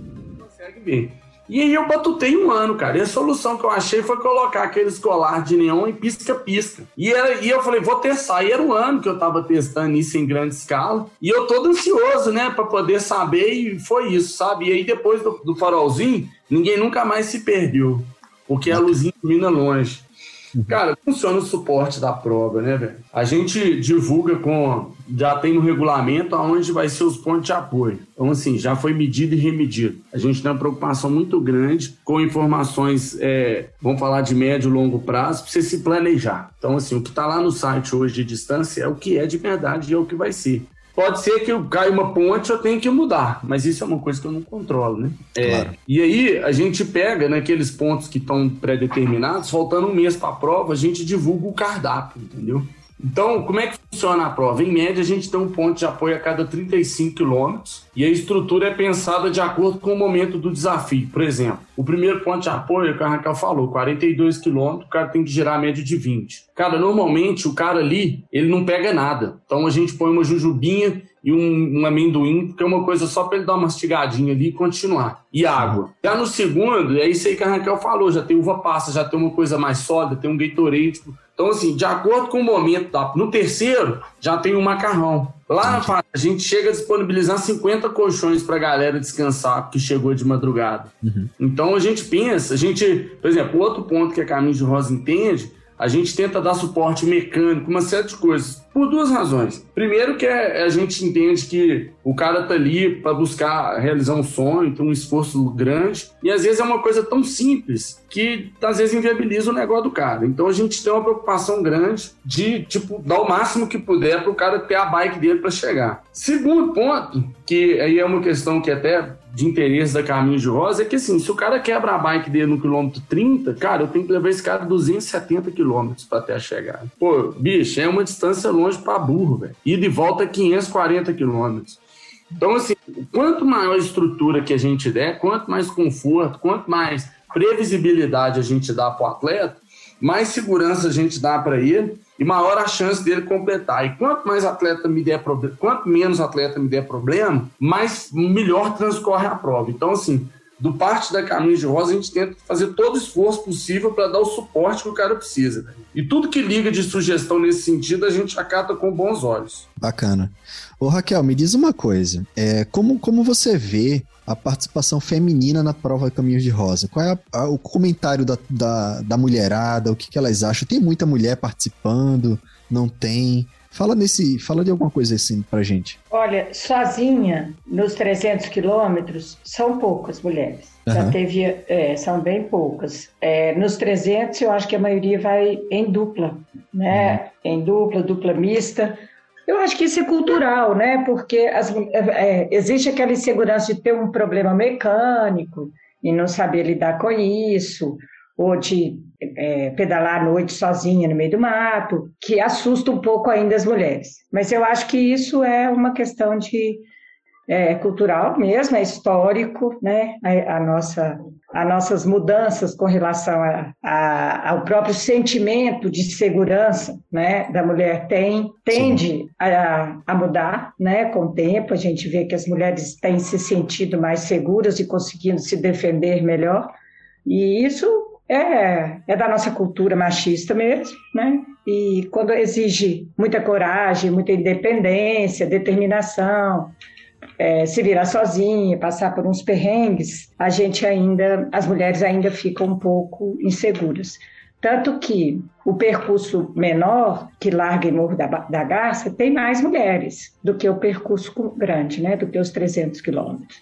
ver. E aí eu batutei um ano, cara. E a solução que eu achei foi colocar aqueles colar de neon em pisca-pisca. E, e eu falei, vou testar. E era um ano que eu tava testando isso em grande escala. E eu todo ansioso, né, para poder saber. E foi isso, sabe? E aí depois do, do farolzinho, ninguém nunca mais se perdeu. Porque a luzinha ilumina longe. Cara, funciona o suporte da prova, né, velho? A gente divulga com. Já tem no regulamento aonde vai ser os pontos de apoio. Então, assim, já foi medido e remedido. A gente tem uma preocupação muito grande com informações, é, vamos falar de médio e longo prazo, para você se planejar. Então, assim, o que está lá no site hoje de distância é o que é de verdade e é o que vai ser. Pode ser que eu caia uma ponte, eu tenha que mudar, mas isso é uma coisa que eu não controlo, né? É, claro. E aí a gente pega naqueles pontos que estão pré-determinados, faltando um mês para a prova, a gente divulga o cardápio, entendeu? Então, como é que funciona a prova? Em média, a gente tem um ponto de apoio a cada 35 quilômetros e a estrutura é pensada de acordo com o momento do desafio. Por exemplo, o primeiro ponto de apoio, que a Raquel falou, 42 quilômetros, o cara tem que girar a média de 20. Cara, normalmente o cara ali, ele não pega nada. Então a gente põe uma jujubinha e um, um amendoim, porque é uma coisa só para ele dar uma mastigadinha ali e continuar. E água. Já no segundo, é isso aí que a Raquel falou, já tem uva passa, já tem uma coisa mais sólida, tem um Gatorade, tipo, então, assim, de acordo com o momento, da... no terceiro, já tem o um macarrão. Lá na a gente chega a disponibilizar 50 colchões para a galera descansar, porque chegou de madrugada. Uhum. Então, a gente pensa, a gente, por exemplo, outro ponto que a Caminho de Rosa entende a gente tenta dar suporte mecânico, uma série de coisas, por duas razões. Primeiro que é, a gente entende que o cara tá ali para buscar realizar um sonho, tem um esforço grande, e às vezes é uma coisa tão simples que às vezes inviabiliza o negócio do cara. Então a gente tem uma preocupação grande de, tipo, dar o máximo que puder para o cara ter a bike dele para chegar. Segundo ponto, que aí é uma questão que até de interesse da Caminho de Rosa é que, assim, se o cara quebra a bike dele no quilômetro 30, cara, eu tenho que levar esse cara 270 quilômetros para até a chegada. Pô, bicho, é uma distância longe para burro, velho. E de volta 540 quilômetros. Então, assim, quanto maior estrutura que a gente der, quanto mais conforto, quanto mais previsibilidade a gente dá para o atleta, mais segurança a gente dá para ele e maior a chance dele completar. E quanto mais atleta me der problema, quanto menos atleta me der problema, mais melhor transcorre a prova. Então, assim, do parte da Caminho de Rosa, a gente tenta fazer todo o esforço possível para dar o suporte que o cara precisa. E tudo que liga de sugestão nesse sentido, a gente acata com bons olhos. Bacana. Ô Raquel, me diz uma coisa. É, como, como você vê a participação feminina na prova Caminhos de Rosa? Qual é a, a, o comentário da, da, da mulherada? O que, que elas acham? Tem muita mulher participando? Não tem? Fala nesse, fala de alguma coisa assim pra gente. Olha, sozinha, nos 300 quilômetros, são poucas mulheres. Uhum. Já teve, é, são bem poucas. É, nos 300, eu acho que a maioria vai em dupla, né? Uhum. Em dupla, dupla mista. Eu acho que isso é cultural, né? Porque as, é, é, existe aquela insegurança de ter um problema mecânico e não saber lidar com isso, ou de é, pedalar à noite sozinha no meio do mato, que assusta um pouco ainda as mulheres. Mas eu acho que isso é uma questão de é, cultural mesmo, é histórico, né? A, a, nossa, as nossas mudanças com relação a, a, ao próprio sentimento de segurança, né? Da mulher tem tende a, a, mudar, né? Com o tempo a gente vê que as mulheres têm se sentido mais seguras e conseguindo se defender melhor, e isso é, é da nossa cultura machista mesmo, né? E quando exige muita coragem, muita independência, determinação, é, se virar sozinha, passar por uns perrengues, a gente ainda, as mulheres ainda ficam um pouco inseguras. Tanto que o percurso menor, que larga em Morro da, da Garça, tem mais mulheres do que o percurso grande, né? Do que os 300 quilômetros.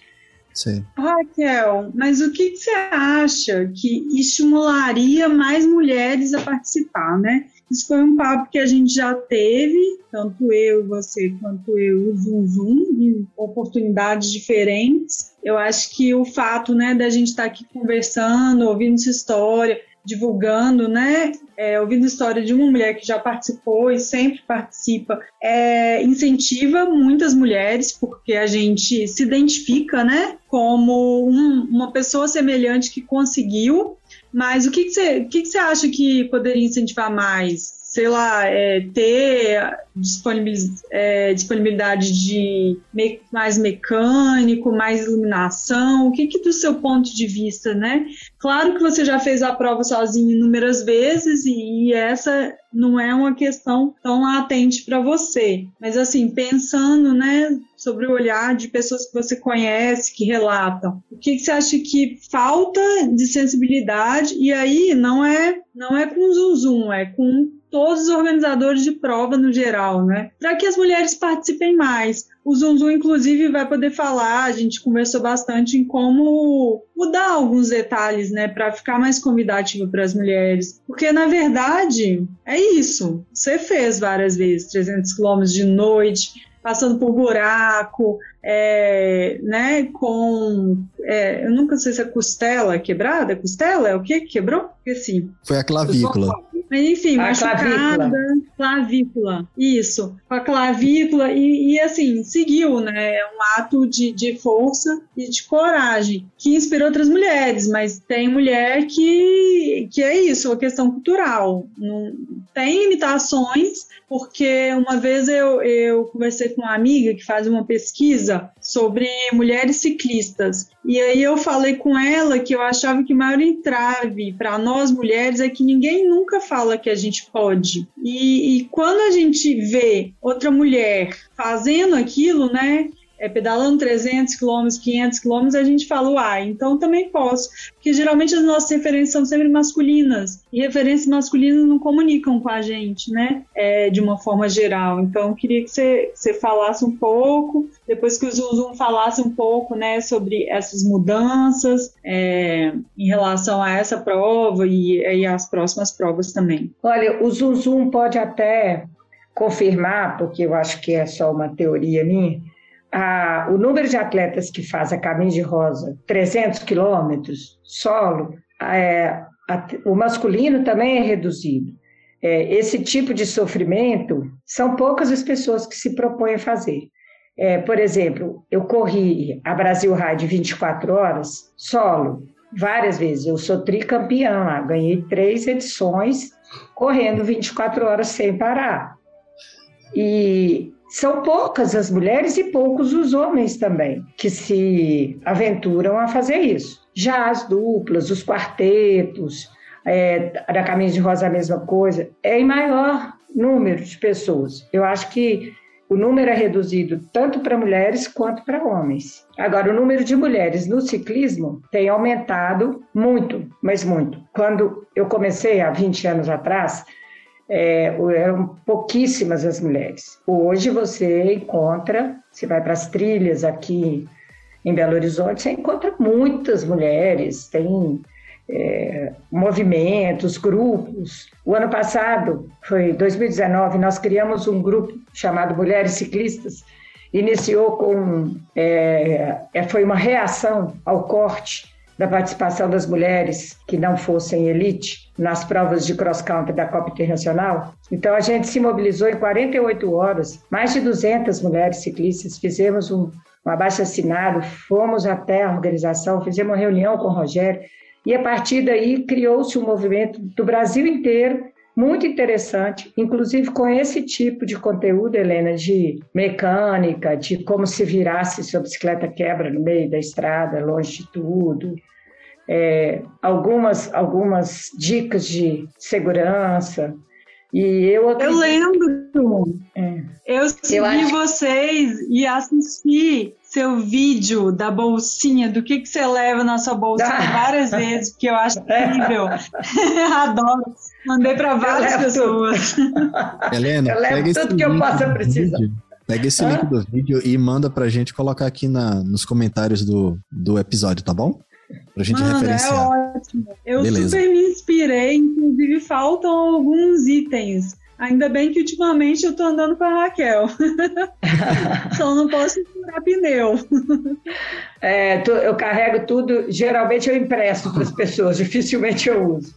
Sim. Raquel, mas o que, que, você acha que estimularia mais mulheres a participar, né? Isso foi um papo que a gente já teve, tanto eu, você, quanto eu, o Zoom Zoom, em oportunidades diferentes. Eu acho que o fato, né, da gente estar tá aqui conversando, ouvindo essa história, divulgando, né? É, ouvindo a história de uma mulher que já participou e sempre participa, é, incentiva muitas mulheres, porque a gente se identifica, né? Como um, uma pessoa semelhante que conseguiu. Mas o que, você, o que, que você acha que poderia incentivar mais? Sei lá, é, ter é, disponibilidade de me, mais mecânico, mais iluminação? O que, que do seu ponto de vista, né? Claro que você já fez a prova sozinho inúmeras vezes e, e essa não é uma questão tão latente para você, mas assim pensando, né, sobre o olhar de pessoas que você conhece, que relatam, o que, que você acha que falta de sensibilidade? E aí não é não é com zoom zoom, é com todos os organizadores de prova no geral, né? Para que as mulheres participem mais. O Zunzum, inclusive, vai poder falar, a gente conversou bastante em como mudar alguns detalhes, né, para ficar mais convidativo para as mulheres. Porque, na verdade, é isso. Você fez várias vezes 300 quilômetros de noite, passando por buraco, é, né, com, é, eu nunca sei se é costela quebrada, costela é o que que quebrou? Esqueci. Foi a clavícula. Mas enfim, a machucada, clavícula. clavícula. Isso, com a clavícula e, e, assim, seguiu, né? É um ato de, de força e de coragem que inspirou outras mulheres, mas tem mulher que, que é isso, uma questão cultural. Não, tem limitações, porque uma vez eu, eu conversei com uma amiga que faz uma pesquisa sobre mulheres ciclistas. E aí eu falei com ela que eu achava que o maior entrave para nós mulheres é que ninguém nunca fala que a gente pode. E, e quando a gente vê outra mulher fazendo aquilo, né? É, pedalando 300 quilômetros, 500 quilômetros, a gente fala, ah, então também posso. Porque geralmente as nossas referências são sempre masculinas, e referências masculinas não comunicam com a gente, né, é, de uma forma geral. Então, eu queria que você, você falasse um pouco, depois que o Zoom falasse um pouco, né, sobre essas mudanças é, em relação a essa prova e, e as próximas provas também. Olha, o Zoom pode até confirmar, porque eu acho que é só uma teoria minha, a, o número de atletas que faz a caminho de rosa 300 quilômetros solo, é, a, o masculino também é reduzido. É, esse tipo de sofrimento são poucas as pessoas que se propõem a fazer. É, por exemplo, eu corri a Brasil Ride 24 horas solo, várias vezes. Eu sou tricampeã lá, ganhei três edições correndo 24 horas sem parar. E são poucas as mulheres e poucos os homens também que se aventuram a fazer isso. Já as duplas, os quartetos, é, da Caminho de Rosa a mesma coisa, é em maior número de pessoas. Eu acho que o número é reduzido tanto para mulheres quanto para homens. Agora, o número de mulheres no ciclismo tem aumentado muito, mas muito. Quando eu comecei há 20 anos atrás, é, eram pouquíssimas as mulheres. Hoje você encontra, você vai para as trilhas aqui em Belo Horizonte, você encontra muitas mulheres, tem é, movimentos, grupos. O ano passado, foi 2019, nós criamos um grupo chamado Mulheres Ciclistas, iniciou com, é, é, foi uma reação ao corte da participação das mulheres que não fossem elite nas provas de cross-country da Copa Internacional. Então, a gente se mobilizou em 48 horas, mais de 200 mulheres ciclistas, fizemos um, um abaixo-assinado, fomos até a organização, fizemos uma reunião com o Rogério, e a partir daí criou-se um movimento do Brasil inteiro muito interessante, inclusive com esse tipo de conteúdo, Helena, de mecânica, de como se virasse se a bicicleta quebra no meio da estrada, longe de tudo, é, algumas, algumas dicas de segurança. E eu, eu lembro. É. Eu segui eu vocês e assisti seu vídeo da bolsinha, do que, que você leva na sua bolsa várias vezes, porque eu acho incrível. Adoro. Mandei para várias pessoas. Helena, eu levo tudo que eu possa precisar. Pega esse link do vídeo e manda pra gente colocar aqui na, nos comentários do, do episódio, tá bom? Pra gente Mano, é referenciar. É ótimo. Eu Beleza. super me inspirei, inclusive faltam alguns itens. Ainda bem que ultimamente eu tô andando com a Raquel. Só não posso furar pneu. É, eu carrego tudo, geralmente eu empresto para as pessoas, dificilmente eu uso.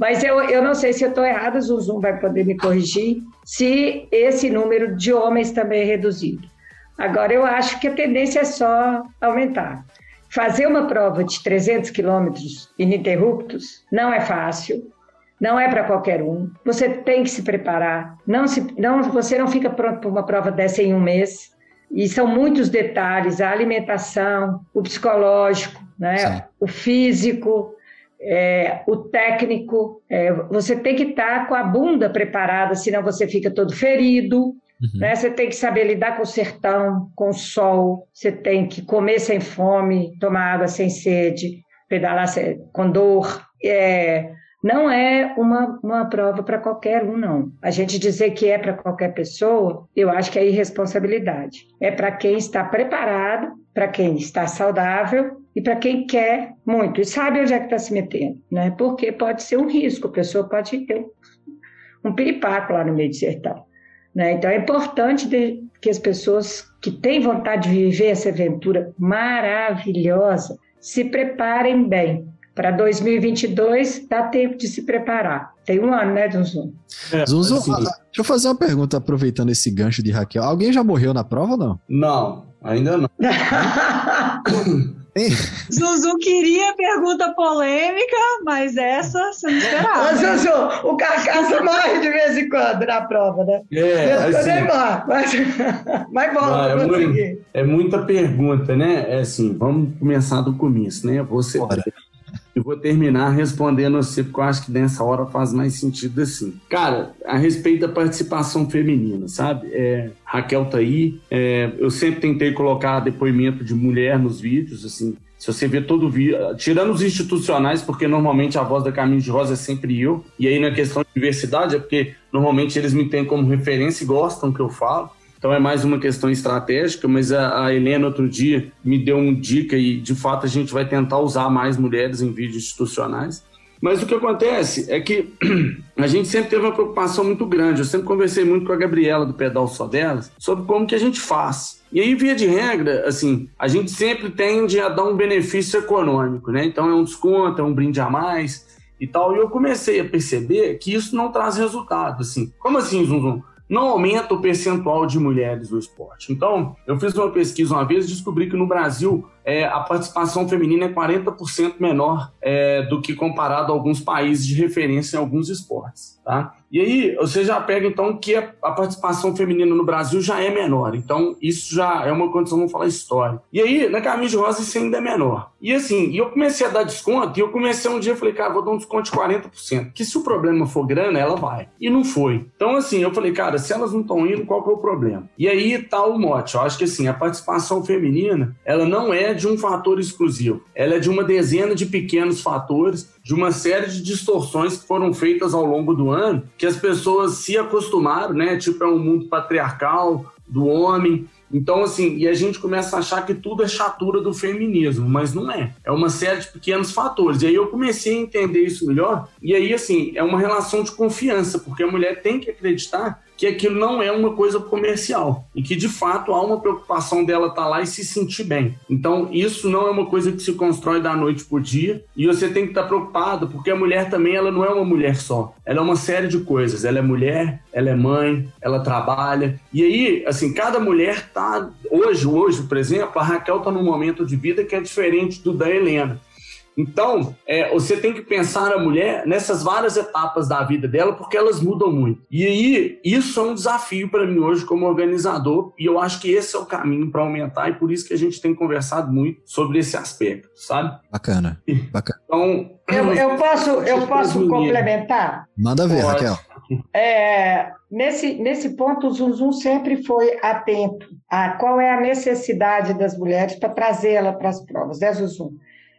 Mas eu, eu não sei se eu estou errada, o Zuzum vai poder me corrigir, se esse número de homens também é reduzido. Agora, eu acho que a tendência é só aumentar. Fazer uma prova de 300 quilômetros ininterruptos não é fácil, não é para qualquer um. Você tem que se preparar. Não se, não, você não fica pronto para uma prova dessa em um mês. E são muitos detalhes: a alimentação, o psicológico, né? o físico, é, o técnico, é, você tem que estar tá com a bunda preparada, senão você fica todo ferido. Uhum. Né? Você tem que saber lidar com o sertão, com o sol, você tem que comer sem fome, tomar água sem sede, pedalar com dor. É, não é uma, uma prova para qualquer um, não. A gente dizer que é para qualquer pessoa, eu acho que é irresponsabilidade. É para quem está preparado, para quem está saudável e para quem quer muito e sabe onde é que está se metendo, né? Porque pode ser um risco, a pessoa pode ter um piripaco lá no meio do sertão. Né? Então é importante de, que as pessoas que têm vontade de viver essa aventura maravilhosa se preparem bem. Para 2022 dá tempo de se preparar. Tem um ano, né, Zunzun? É, Zunzun, assim, deixa eu fazer uma pergunta aproveitando esse gancho de Raquel. Alguém já morreu na prova ou não? Não, ainda não. Zuzu queria pergunta polêmica, mas essa você não esperava. Ô, Zuzu, o Carcaça morre de vez em quando na prova, né? É, assim, morre, mas, mas não, é, muito, é muita pergunta, né? É assim, vamos começar do começo, né? Você, Bora. Eu vou terminar respondendo você, porque eu acho que nessa hora faz mais sentido assim. Cara, a respeito da participação feminina, sabe? É, Raquel tá aí. É, eu sempre tentei colocar depoimento de mulher nos vídeos, assim. Se você vê todo o vídeo, tirando os institucionais, porque normalmente a voz da Caminho de Rosa é sempre eu, e aí na questão de diversidade é porque normalmente eles me têm como referência e gostam que eu falo. Então é mais uma questão estratégica, mas a, a, Helena outro dia me deu uma dica e de fato a gente vai tentar usar mais mulheres em vídeos institucionais. Mas o que acontece é que a gente sempre teve uma preocupação muito grande. Eu sempre conversei muito com a Gabriela do Pedal Só Delas sobre como que a gente faz. E aí, via de regra, assim, a gente sempre tende a dar um benefício econômico, né? Então é um desconto, é um brinde a mais e tal. E eu comecei a perceber que isso não traz resultado, assim. Como assim, Zum Zum? Não aumenta o percentual de mulheres no esporte. Então, eu fiz uma pesquisa uma vez e descobri que no Brasil é, a participação feminina é 40% menor é, do que comparado a alguns países de referência em alguns esportes. Tá? E aí você já pega então que a, participação feminina no Brasil já é menor. Então isso já é uma condição, vamos falar história. E aí na camisa de rosa isso ainda é menor. E assim, eu comecei a dar desconto e eu comecei um dia, falei, cara, vou dar um desconto de 40%. Que se o problema for grana, ela vai. E não foi. Então assim, eu falei, cara, se elas não estão indo, qual que é o problema? E aí tá o mote. Eu acho que assim, a participação feminina, ela não é de um fator exclusivo. Ela é de uma dezena de pequenos fatores, de uma série de distorções que foram feitas ao longo do ano, que as pessoas se acostumaram, né? Tipo, é um mundo patriarcal do homem. Então, assim, e a gente começa a achar que tudo é chatura do feminismo, mas não é. É uma série de pequenos fatores. E aí eu comecei a entender isso melhor. E aí, assim, é uma relação de confiança, porque a mulher tem que acreditar que aquilo não é uma coisa comercial e que de fato há uma preocupação dela estar tá lá e se sentir bem. Então, isso não é uma coisa que se constrói da noite por dia e você tem que estar tá preocupado porque a mulher também ela não é uma mulher só, ela é uma série de coisas. Ela é mulher, ela é mãe, ela trabalha e aí, assim, cada mulher tá hoje, hoje, por exemplo, a Raquel está num momento de vida que é diferente do da Helena. Então, é, você tem que pensar a mulher nessas várias etapas da vida dela, porque elas mudam muito. E aí, isso é um desafio para mim hoje como organizador, e eu acho que esse é o caminho para aumentar, e por isso que a gente tem conversado muito sobre esse aspecto, sabe? Bacana. Bacana. Então, eu, eu posso, eu posso complementar? Manda ver, Pode. Raquel. É, nesse, nesse ponto, o Zum Zum sempre foi atento a qual é a necessidade das mulheres para trazê-la para as provas, né, Zuzum?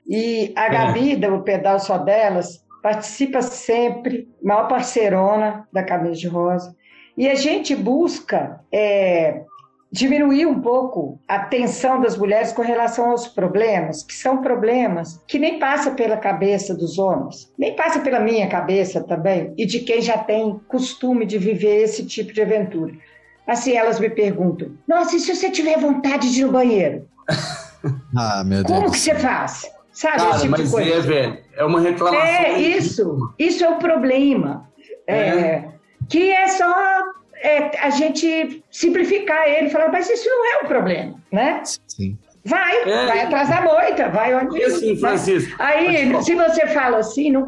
E a. Gabi, é. do pedal só delas, participa sempre, maior parceirona da Camisa de Rosa. E a gente busca é, diminuir um pouco a tensão das mulheres com relação aos problemas, que são problemas que nem passa pela cabeça dos homens, nem passa pela minha cabeça também, e de quem já tem costume de viver esse tipo de aventura. Assim, elas me perguntam: Nossa, e se você tiver vontade de ir no banheiro? ah, meu Deus. Como que você faz? Sabe, Cara, esse tipo mas de coisa. é, velho, é uma reclamação. É, isso, isso é o problema. É. É, que é só é, a gente simplificar ele e falar, mas isso não é o problema, né? Sim. Vai, é. vai atrás da moita, vai onde. E assim, Francisco. Aí, se você fala assim, não,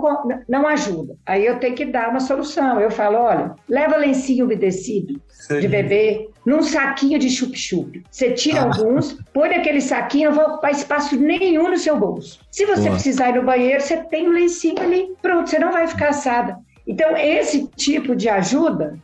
não ajuda. Aí eu tenho que dar uma solução. Eu falo: olha, leva lencinho umedecido Sim. de bebê num saquinho de chup-chup. Você tira ah. alguns, põe naquele saquinho, não vai ocupar espaço nenhum no seu bolso. Se você Boa. precisar ir no banheiro, você tem um lencinho ali, pronto, você não vai ficar assada. Então, esse tipo de ajuda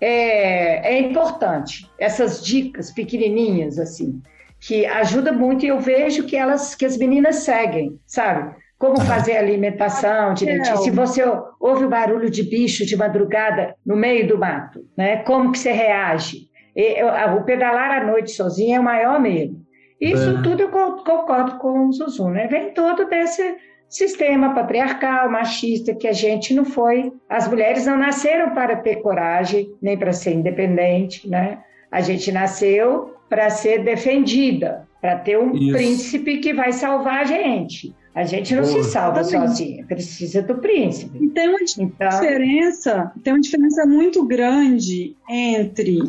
é, é importante. Essas dicas pequenininhas, assim que ajuda muito e eu vejo que elas, que as meninas seguem, sabe? Como fazer a alimentação direitinho. Se você ouve o barulho de bicho de madrugada no meio do mato, né? Como que você reage? E, o pedalar à noite sozinho é o maior medo. Isso é. tudo eu concordo com o Zuzu, né? Vem todo desse sistema patriarcal, machista, que a gente não foi. As mulheres não nasceram para ter coragem, nem para ser independente, né? A gente nasceu para ser defendida, para ter um Isso. príncipe que vai salvar a gente. A gente não Boa. se salva sozinha, precisa do príncipe. E tem uma então... diferença, tem uma diferença muito grande entre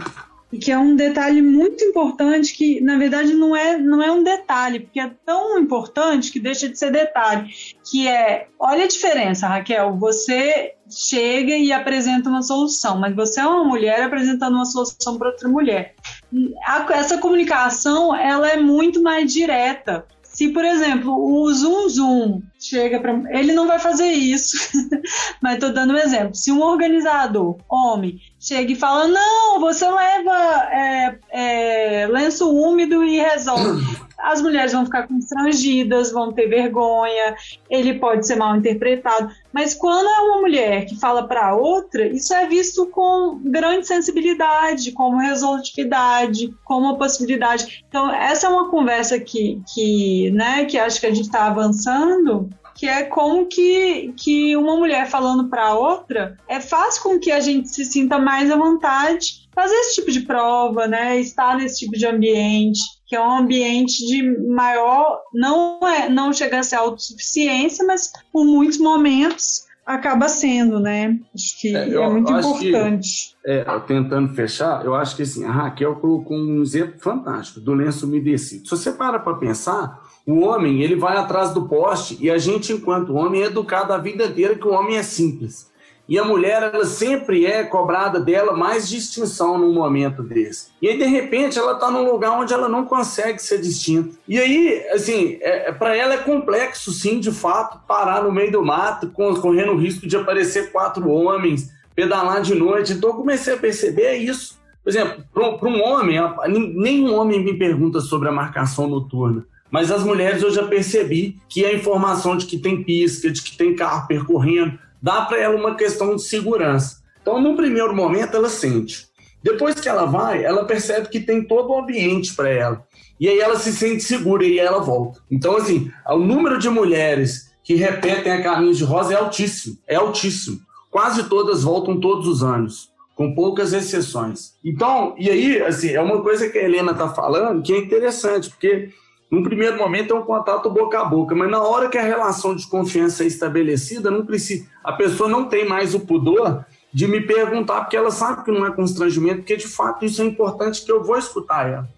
e que é um detalhe muito importante que na verdade não é não é um detalhe porque é tão importante que deixa de ser detalhe que é olha a diferença Raquel você chega e apresenta uma solução mas você é uma mulher apresentando uma solução para outra mulher essa comunicação ela é muito mais direta se, por exemplo, o Zoom Zoom chega para. Ele não vai fazer isso, mas estou dando um exemplo. Se um organizador, homem, chega e fala: Não, você leva é, é, lenço úmido e resolve as mulheres vão ficar constrangidas, vão ter vergonha, ele pode ser mal interpretado. Mas quando é uma mulher que fala para outra, isso é visto com grande sensibilidade, como resolutividade, como uma possibilidade. Então, essa é uma conversa que, que, né, que acho que a gente está avançando que é como que, que uma mulher falando para outra é faz com que a gente se sinta mais à vontade fazer esse tipo de prova, né? Estar nesse tipo de ambiente, que é um ambiente de maior, não é, não chega a ser autossuficiência, mas por muitos momentos acaba sendo, né? Acho que é, eu, é muito importante. Que, é, tentando fechar, eu acho que assim, a Raquel colocou um exemplo fantástico do lenço umedecido. Se você para para pensar, o homem, ele vai atrás do poste e a gente, enquanto homem, é educado a vida inteira que o homem é simples. E a mulher, ela sempre é cobrada dela mais distinção num momento desse. E aí, de repente, ela está num lugar onde ela não consegue ser distinta. E aí, assim, é, é para ela é complexo, sim, de fato, parar no meio do mato, correndo o risco de aparecer quatro homens, pedalar de noite. Então, eu comecei a perceber isso. Por exemplo, para um homem, nenhum homem me pergunta sobre a marcação noturna. Mas as mulheres eu já percebi que a informação de que tem pista, de que tem carro percorrendo, dá para ela uma questão de segurança. Então, no primeiro momento, ela sente. Depois que ela vai, ela percebe que tem todo o ambiente para ela. E aí ela se sente segura e aí ela volta. Então, assim, o número de mulheres que repetem a caminhos de rosa é altíssimo. É altíssimo. Quase todas voltam todos os anos. com poucas exceções. Então, e aí, assim, é uma coisa que a Helena está falando que é interessante, porque num primeiro momento é um contato boca a boca, mas na hora que a relação de confiança é estabelecida, não precisa, a pessoa não tem mais o pudor de me perguntar, porque ela sabe que não é constrangimento, porque de fato isso é importante que eu vou escutar ela.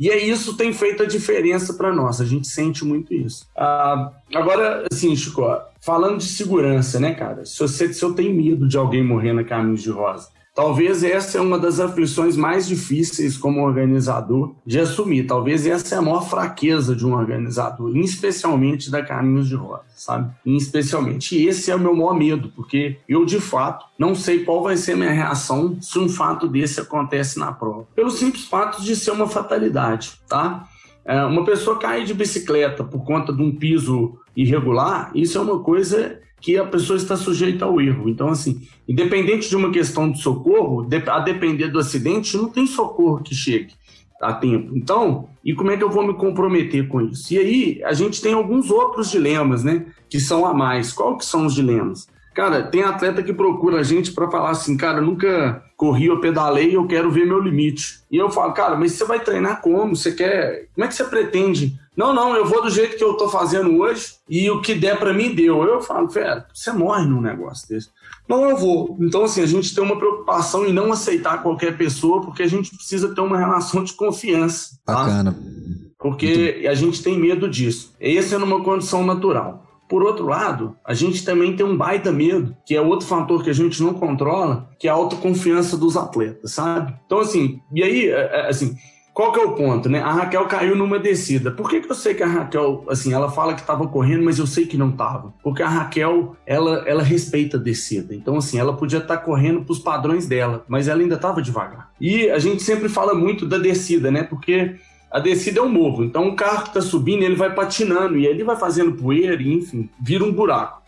E é isso tem feito a diferença para nós, a gente sente muito isso. Ah, agora, assim, Chico, falando de segurança, né, cara? Se, você, se eu tenho medo de alguém morrer na Caminhos de Rosa, Talvez essa é uma das aflições mais difíceis como organizador de assumir. Talvez essa é a maior fraqueza de um organizador, especialmente da Caminhos de Rosa, sabe? Especialmente. E esse é o meu maior medo, porque eu, de fato, não sei qual vai ser a minha reação se um fato desse acontece na prova. Pelo simples fato de ser uma fatalidade, tá? É, uma pessoa cair de bicicleta por conta de um piso irregular, isso é uma coisa que a pessoa está sujeita ao erro. Então, assim, independente de uma questão de socorro, a depender do acidente, não tem socorro que chegue a tempo. Então, e como é que eu vou me comprometer com isso? E aí, a gente tem alguns outros dilemas, né, que são a mais. Qual que são os dilemas? Cara, tem atleta que procura a gente para falar assim, cara, nunca corri ou pedalei, eu quero ver meu limite. E eu falo, cara, mas você vai treinar como? Você quer. Como é que você pretende não, não, eu vou do jeito que eu tô fazendo hoje e o que der para mim deu. Eu falo, fera, você morre num negócio desse. Não, eu vou. Então, assim, a gente tem uma preocupação em não aceitar qualquer pessoa, porque a gente precisa ter uma relação de confiança. Tá? Bacana. Porque a gente tem medo disso. Essa é numa condição natural. Por outro lado, a gente também tem um baita medo, que é outro fator que a gente não controla, que é a autoconfiança dos atletas, sabe? Então, assim, e aí, é, é, assim, qual que é o ponto, né? A Raquel caiu numa descida. Por que, que eu sei que a Raquel, assim, ela fala que estava correndo, mas eu sei que não estava? Porque a Raquel, ela, ela respeita a descida. Então, assim, ela podia estar tá correndo para os padrões dela, mas ela ainda estava devagar. E a gente sempre fala muito da descida, né? Porque a descida é um morro. Então, o carro que está subindo, ele vai patinando e ele vai fazendo poeira e, enfim, vira um buraco.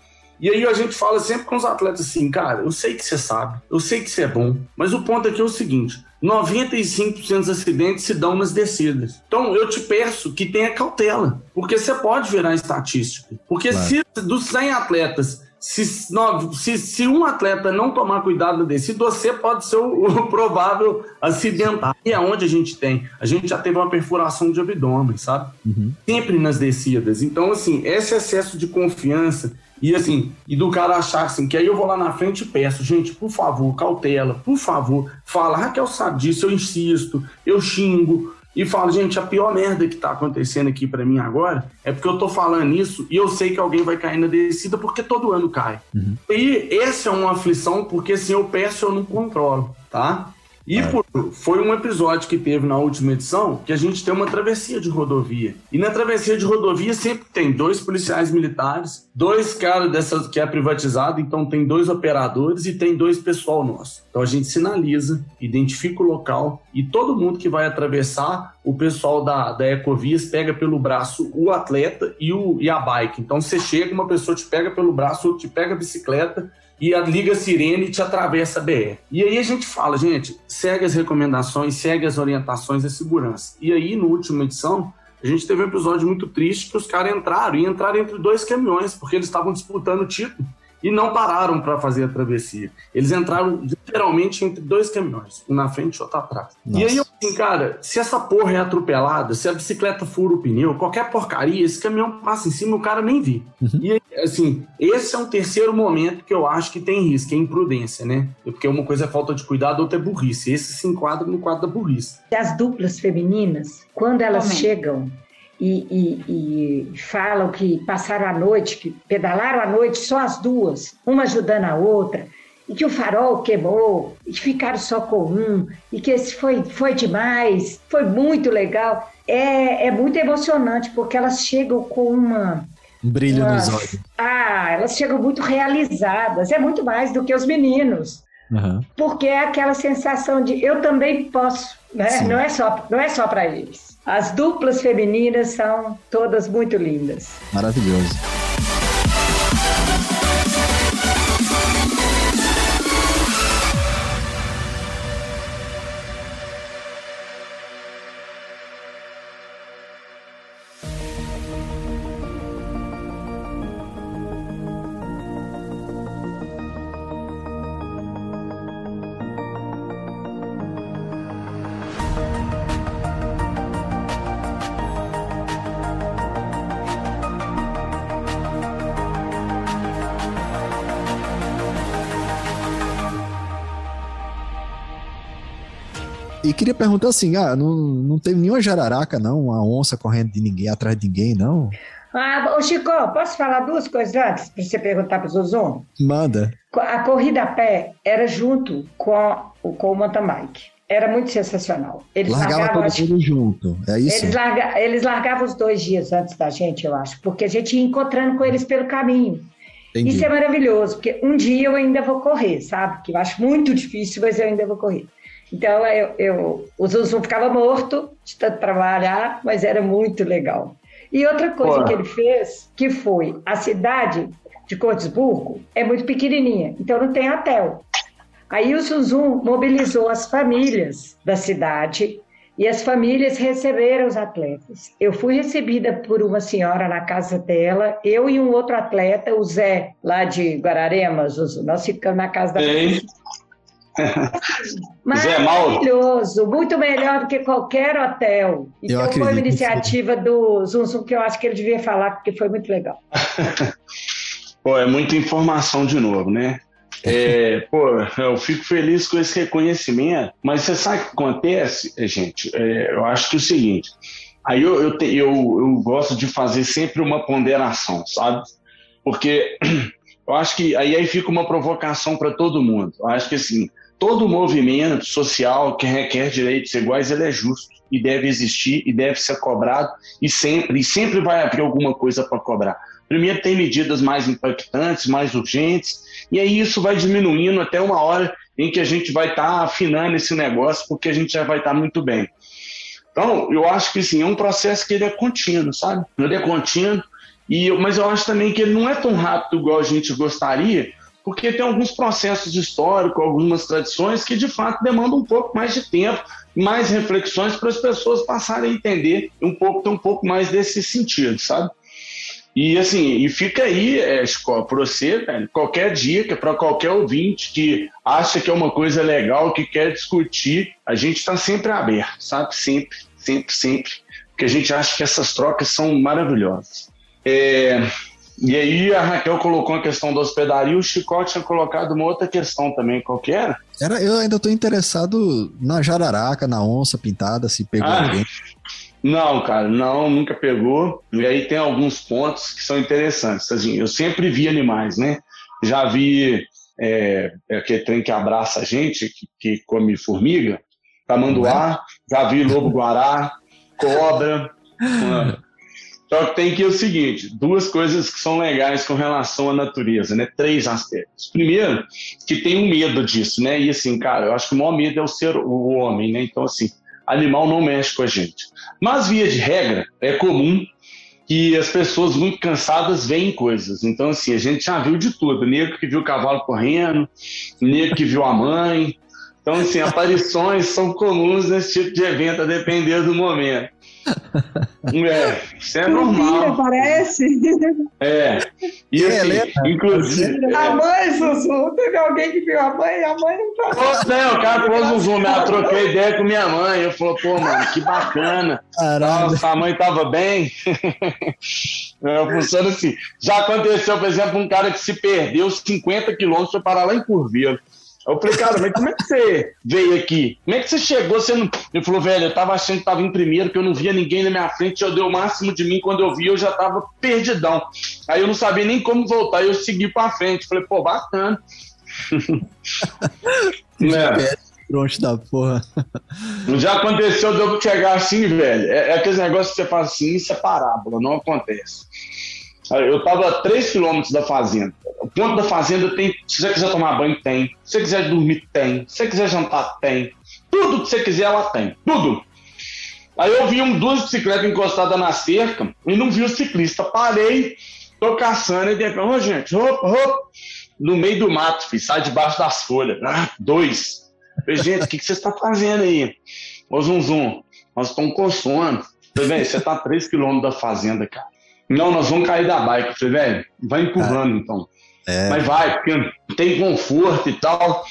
E aí a gente fala sempre com os atletas assim, cara, eu sei que você sabe, eu sei que você é bom, mas o ponto aqui é o seguinte: 95% dos acidentes se dão nas descidas. Então, eu te peço que tenha cautela, porque você pode virar estatística. Porque claro. se dos 100 atletas, se, se, se, um atleta não tomar cuidado na descida, você pode ser o, o provável acidental. E aonde a gente tem? A gente já teve uma perfuração de abdômen, sabe? Uhum. Sempre nas descidas. Então, assim, esse excesso de confiança e assim, e do cara achar assim, que aí eu vou lá na frente e peço, gente, por favor, cautela, por favor, fala, Raquel sabe disso, eu insisto, eu xingo, e falo, gente, a pior merda que tá acontecendo aqui para mim agora é porque eu tô falando isso e eu sei que alguém vai cair na descida porque todo ano cai. Uhum. E essa é uma aflição porque assim, eu peço eu não controlo, tá? E é. por, foi um episódio que teve na última edição que a gente tem uma travessia de rodovia. E na travessia de rodovia sempre tem dois policiais militares, dois caras dessa que é privatizado, então tem dois operadores e tem dois pessoal nosso. Então a gente sinaliza, identifica o local e todo mundo que vai atravessar, o pessoal da, da Ecovias pega pelo braço o atleta e, o, e a bike. Então você chega, uma pessoa te pega pelo braço, outro te pega a bicicleta e a liga sirene te atravessa a BR. E aí a gente fala, gente, segue as recomendações, segue as orientações da segurança. E aí, na última edição, a gente teve um episódio muito triste que os caras entraram e entraram entre dois caminhões, porque eles estavam disputando o título e não pararam para fazer a travessia. Eles entraram literalmente entre dois caminhões, um na frente e outro atrás. Nossa. E aí eu assim, cara, se essa porra é atropelada, se a bicicleta fura o pneu, qualquer porcaria, esse caminhão passa em cima e o cara nem vê. Uhum. E aí, assim, esse é um terceiro momento que eu acho que tem risco, é imprudência, né? Porque uma coisa é falta de cuidado, outra é burrice. Esse se enquadra no quadro da burrice. As duplas femininas, quando elas Amém. chegam e, e, e, falam que passaram a noite, que pedalaram a noite só as duas, uma ajudando a outra, e que o farol queimou, e que ficaram só com um, e que esse foi, foi demais, foi muito legal. É, é muito emocionante, porque elas chegam com uma. Um brilho nos olhos. Ah, elas chegam muito realizadas, é muito mais do que os meninos. Uhum. Porque é aquela sensação de eu também posso, né? Não é só, não é só para eles. As duplas femininas são todas muito lindas. Maravilhoso. Queria perguntar assim, ah, não, não teve nenhuma jararaca, não? Uma onça correndo de ninguém, atrás de ninguém, não? Ah, ô Chico, posso falar duas coisas antes para você perguntar para o Zuzum? Manda. A corrida a pé era junto com, a, com o mountain bike. Era muito sensacional. Eles Largava largavam, todo mundo junto, é isso? Eles, larga, eles largavam os dois dias antes da gente, eu acho, porque a gente ia encontrando com eles pelo caminho. Entendi. Isso é maravilhoso, porque um dia eu ainda vou correr, sabe? Que eu acho muito difícil, mas eu ainda vou correr. Então, eu, eu, o Zuzum ficava morto de tanto trabalhar, mas era muito legal. E outra coisa que ele fez, que foi a cidade de Cortesburgo é muito pequenininha, então não tem hotel. Aí o Zuzum mobilizou as famílias da cidade e as famílias receberam os atletas. Eu fui recebida por uma senhora na casa dela, eu e um outro atleta, o Zé, lá de Guararema, Zuzu. Nós ficamos na casa da. Maravilhoso, muito melhor do que qualquer hotel. Então foi uma iniciativa do Zum que eu acho que ele devia falar, porque foi muito legal. pô, é muita informação de novo, né? É, pô, eu fico feliz com esse reconhecimento, mas você sabe o que acontece, gente? É, eu acho que é o seguinte, aí eu, eu, te, eu, eu gosto de fazer sempre uma ponderação, sabe? Porque eu acho que aí, aí fica uma provocação para todo mundo. Eu acho que assim, todo movimento social que requer direitos iguais ele é justo e deve existir e deve ser cobrado e sempre e sempre vai haver alguma coisa para cobrar. Primeiro tem medidas mais impactantes, mais urgentes e aí isso vai diminuindo até uma hora em que a gente vai estar tá afinando esse negócio porque a gente já vai estar tá muito bem. Então eu acho que sim é um processo que ele é contínuo, sabe? Ele é contínuo e mas eu acho também que ele não é tão rápido igual a gente gostaria porque tem alguns processos históricos, algumas tradições que de fato demandam um pouco mais de tempo, mais reflexões para as pessoas passarem a entender um pouco, ter um pouco mais desse sentido, sabe? E assim, e fica aí, é, para você, velho, qualquer dica para qualquer ouvinte que acha que é uma coisa legal, que quer discutir, a gente está sempre aberto, sabe? Sempre, sempre, sempre. Porque a gente acha que essas trocas são maravilhosas. É, e aí a Raquel colocou a questão da hospedaria, o Chicote tinha colocado uma outra questão também, qual que era? era eu ainda estou interessado na jararaca, na onça pintada, se pegou ah, alguém. Não, cara, não, nunca pegou. E aí tem alguns pontos que são interessantes. Assim, eu sempre vi animais, né? Já vi é, é aquele trem que abraça a gente, que, que come formiga, tamanduá, já vi lobo-guará, cobra. Só que tem que ir o seguinte, duas coisas que são legais com relação à natureza, né? Três aspectos. Primeiro, que tem um medo disso, né? E assim, cara, eu acho que o maior medo é o ser o homem, né? Então, assim, animal não mexe com a gente. Mas, via de regra, é comum que as pessoas muito cansadas veem coisas. Então, assim, a gente já viu de tudo. Negro que viu o cavalo correndo, negro que viu a mãe. Então, assim, aparições são comuns nesse tipo de evento, a depender do momento. É, isso é normal. parece. É. E assim, é, inclusive. A mãe, Sussu, teve alguém que viu a mãe, a mãe não tá. Pô, não, o cara pôs um zoom, eu troquei ideia com minha mãe. Eu falei, pô, mano, que bacana. Caralho. Nossa, a mãe tava bem. É, funciona assim. Já aconteceu, por exemplo, um cara que se perdeu 50 quilômetros para parar lá em Curvelo. Eu falei, cara, mas como é que você veio aqui? Como é que você chegou? Você não... Ele falou, velho, eu tava achando que tava em primeiro, que eu não via ninguém na minha frente, eu dei o máximo de mim, quando eu vi, eu já tava perdidão. Aí eu não sabia nem como voltar, eu segui pra frente. Falei, pô, bacana. é. Troncho da porra. Já aconteceu de eu chegar assim, velho. É, é aquele negócio que você faz assim, isso é parábola, não acontece. Eu estava a 3 quilômetros da fazenda. O ponto da fazenda tem. Se você quiser tomar banho, tem. Se você quiser dormir, tem. Se você quiser jantar, tem. Tudo que você quiser, ela tem. Tudo. Aí eu vi um, duas bicicletas encostadas na cerca e não vi o ciclista. Parei, tô caçando e de repente, ô gente, opa, opa. No meio do mato, filho, sai debaixo das folhas. Ah, dois. Falei, gente, o que, que você está fazendo aí? Ô Zum Zum, nós estamos com sono. Falei, você tá a 3 quilômetros da fazenda, cara. Não, nós vamos cair da bike. Eu falei, velho, vai empurrando então. É. Mas vai, porque tem conforto e tal.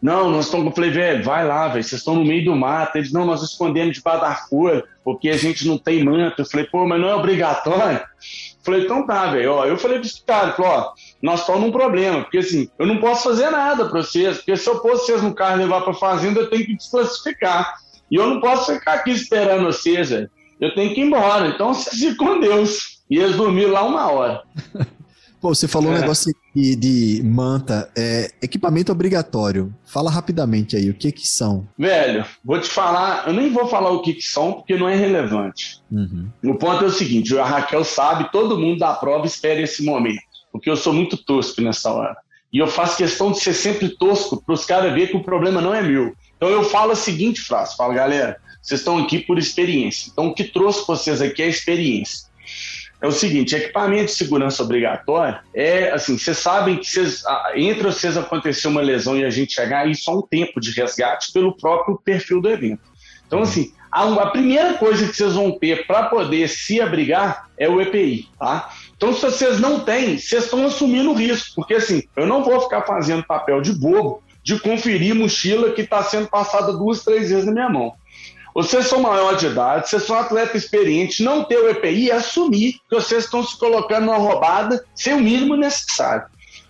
Não, nós estamos. Eu falei, velho, vai lá, velho, vocês estão no meio do mato. Eles, não, nós escondemos debaixo da folha, porque a gente não tem manto. Eu falei, pô, mas não é obrigatório? Eu falei, então tá, velho. Eu falei para esse cara, ó, nós estamos num problema, porque assim, eu não posso fazer nada para vocês, porque se eu pôr vocês no carro e levar para fazenda, eu tenho que desclassificar. E eu não posso ficar aqui esperando vocês, velho. Eu tenho que ir embora. Então vocês ficam com Deus. E eles dormiram lá uma hora. Pô, você falou É. um negócio de, de manta, é, equipamento obrigatório. Fala rapidamente aí, o que que são? Velho, vou te falar, eu nem vou falar o que, que são, porque não é relevante. Uhum. O ponto é o seguinte: a Raquel sabe, todo mundo da prova espera esse momento, porque eu sou muito tosco nessa hora. E eu faço questão de ser sempre tosco para os caras verem que o problema não é meu. Então eu falo a seguinte frase: falo, galera, vocês estão aqui por experiência. Então o que trouxe vocês aqui é experiência. É o seguinte, equipamento de segurança obrigatório é assim, vocês sabem que ah, entre vocês acontecer uma lesão e a gente chegar, isso há um tempo de resgate pelo próprio perfil do evento. Então, assim, a, a primeira coisa que vocês vão ter para poder se abrigar é o EPI, tá? Então, se vocês não têm, vocês estão assumindo o risco, porque assim, eu não vou ficar fazendo papel de bobo de conferir mochila que está sendo passada duas, três vezes na minha mão. Vocês são maior de idade, vocês são atleta experiente, não ter o EPI é assumir que vocês estão se colocando numa roubada sem o mínimo necessário.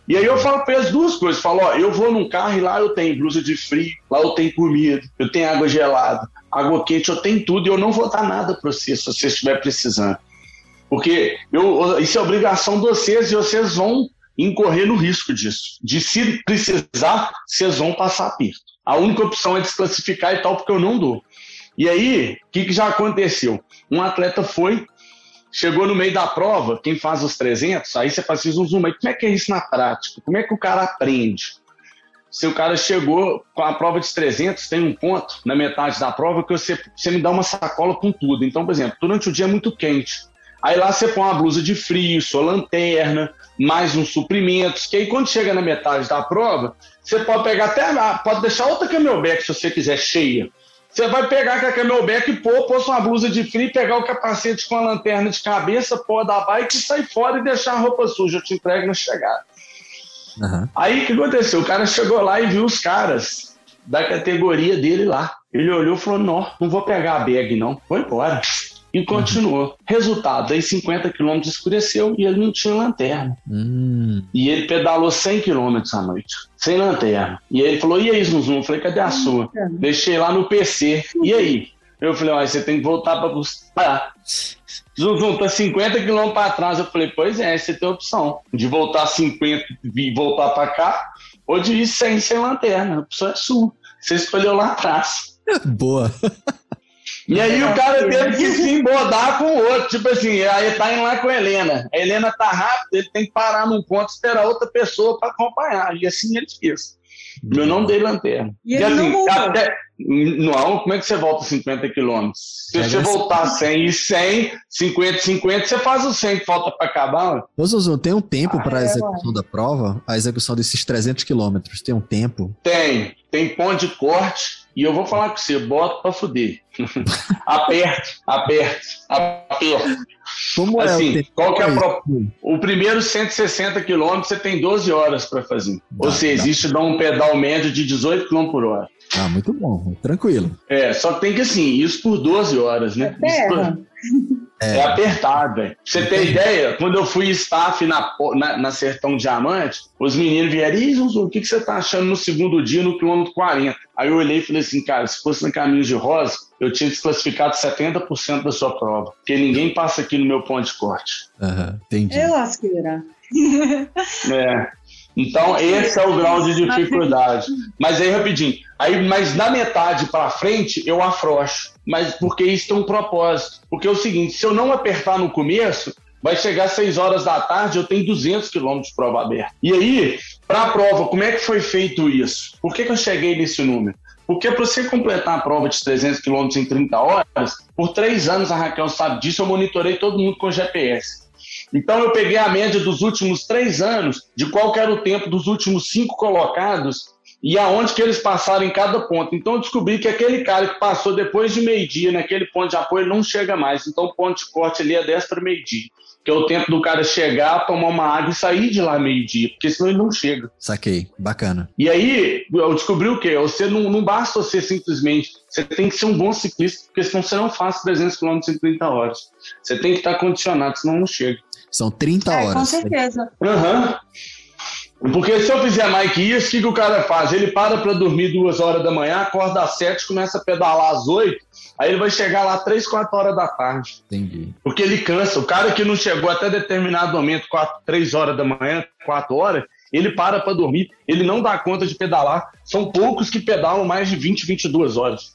E aí eu falo para eles duas coisas, falo, ó, eu vou num carro e lá eu tenho blusa de frio, lá eu tenho comida, eu tenho água gelada, água quente, eu tenho tudo e eu não vou dar nada para vocês se vocês estiverem precisando. Porque eu, isso é obrigação de vocês e vocês vão incorrer no risco disso. De se precisar, vocês vão passar aperto. A única opção é desclassificar e tal, porque eu não dou. E aí, o que, que já aconteceu? Um atleta foi, chegou no meio da prova, quem faz os 300, aí você faz assim, zoom, mas como é que é isso na prática? Como é que o cara aprende? Se o cara chegou com a prova de 300, tem um ponto na metade da prova que você, você me dá uma sacola com tudo. Então, por exemplo, durante o dia é muito quente. Aí lá você põe uma blusa de frio, sua lanterna, mais uns suprimentos, que aí quando chega na metade da prova, você pode pegar até, pode deixar outra camelback se você quiser cheia. Você vai pegar com a camelback e pôr, pôr uma blusa de frio, pegar o capacete com a lanterna de cabeça, pôr da bike e sair fora e deixar a roupa suja. Eu te entrego na chegada. Uhum. Aí o que aconteceu? O cara chegou lá e viu os caras da categoria dele lá. Ele olhou e falou: Não, não vou pegar a bag, não. Foi embora. E continuou. Uhum. Resultado: aí 50 quilômetros escureceu e ele não tinha lanterna. Hum. E ele pedalou 100 quilômetros à noite, sem lanterna. E aí ele falou: E aí, Zuzum? Eu falei: Cadê a sua? Deixei lá no PC. E aí? Eu falei: Ó, você tem que voltar para buscar. Zuzum, tá 50 quilômetros para trás. Eu falei: Pois é, você tem a opção de voltar 50 e voltar para cá, ou de ir sem, sem lanterna. A opção é sua. Você escolheu lá atrás. Boa. E aí o cara teve que se embodar com o outro. Tipo assim, aí tá indo lá com a Helena. A Helena tá rápida, ele tem que parar num ponto e esperar outra pessoa para acompanhar. E assim ele fez. Eu não dei lanterna. E ele não assim, voltou. até, não, como é que você volta 50 quilômetros? Se Pega você voltar 100 e 100, 50 50, você faz o 100 que falta para acabar. Ô, Zuzum, tem um tempo para a é, execução da prova? A execução desses 300 quilômetros tem um tempo? Tem, tem ponto de corte. E eu vou falar com você, bota pra fuder. aperte, aperte, aperte. Como é o Assim, qual que é a Aí, pro... O primeiro 160 quilômetros você tem 12 horas para fazer. Ou Dá, seja, dá. existe dá um pedal médio de 18 km por hora. Ah, muito bom, tranquilo. É, só que tem que assim, isso por 12 horas, né? É Isso por- É, apertado, velho. Pra você ter ideia, quando eu fui staff na, na, na Sertão Diamante, os meninos vieram, Ih, Zuzu, o que, que você tá achando no segundo dia, no quilômetro 40? Aí eu olhei e falei assim, cara, se fosse no Caminhos de Rosa, eu tinha desclassificado 70% da sua prova. Porque ninguém passa aqui no meu ponto de corte. Aham, entendi. É lasqueira. É. Então, esse é o grau de dificuldade. Mas aí, rapidinho. Aí, mas na metade para frente, eu afrouxo. Mas porque isso tem um propósito. Porque é o seguinte, se eu não apertar no começo, vai chegar às 6 horas da tarde, eu tenho 200 quilômetros de prova aberta. E aí, para a prova, como é que foi feito isso? Por que, que eu cheguei nesse número? Porque para você completar a prova de 300 quilômetros em 30 horas, por três anos, a Raquel sabe disso, eu monitorei todo mundo com GPS. Então eu peguei a média dos últimos três anos, de qual era o tempo dos últimos cinco colocados e aonde que eles passaram em cada ponto. Então eu descobri que aquele cara que passou depois de meio-dia naquele ponto de apoio não chega mais. Então o ponto de corte ali é 10 para meio-dia, que é o tempo do cara chegar, tomar uma água e sair de lá meio-dia, porque senão ele não chega. Saquei, bacana. E aí eu descobri o quê? Você não, não basta você simplesmente, você tem que ser um bom ciclista, porque senão você não faz 300 km em 30 horas. Você tem que estar condicionado, senão não chega. São 30 É, com horas. certeza. Aham. Porque se eu fizer mais que isso, o que, que o cara faz? Ele para para dormir duas horas da manhã, acorda às sete, começa a pedalar às oito, aí ele vai chegar lá três, quatro horas da tarde. Entendi. Porque ele cansa. O cara que não chegou até determinado momento, quatro, três horas da manhã, quatro horas, ele para para dormir, ele não dá conta de pedalar. São poucos que pedalam mais de 20, 22 horas.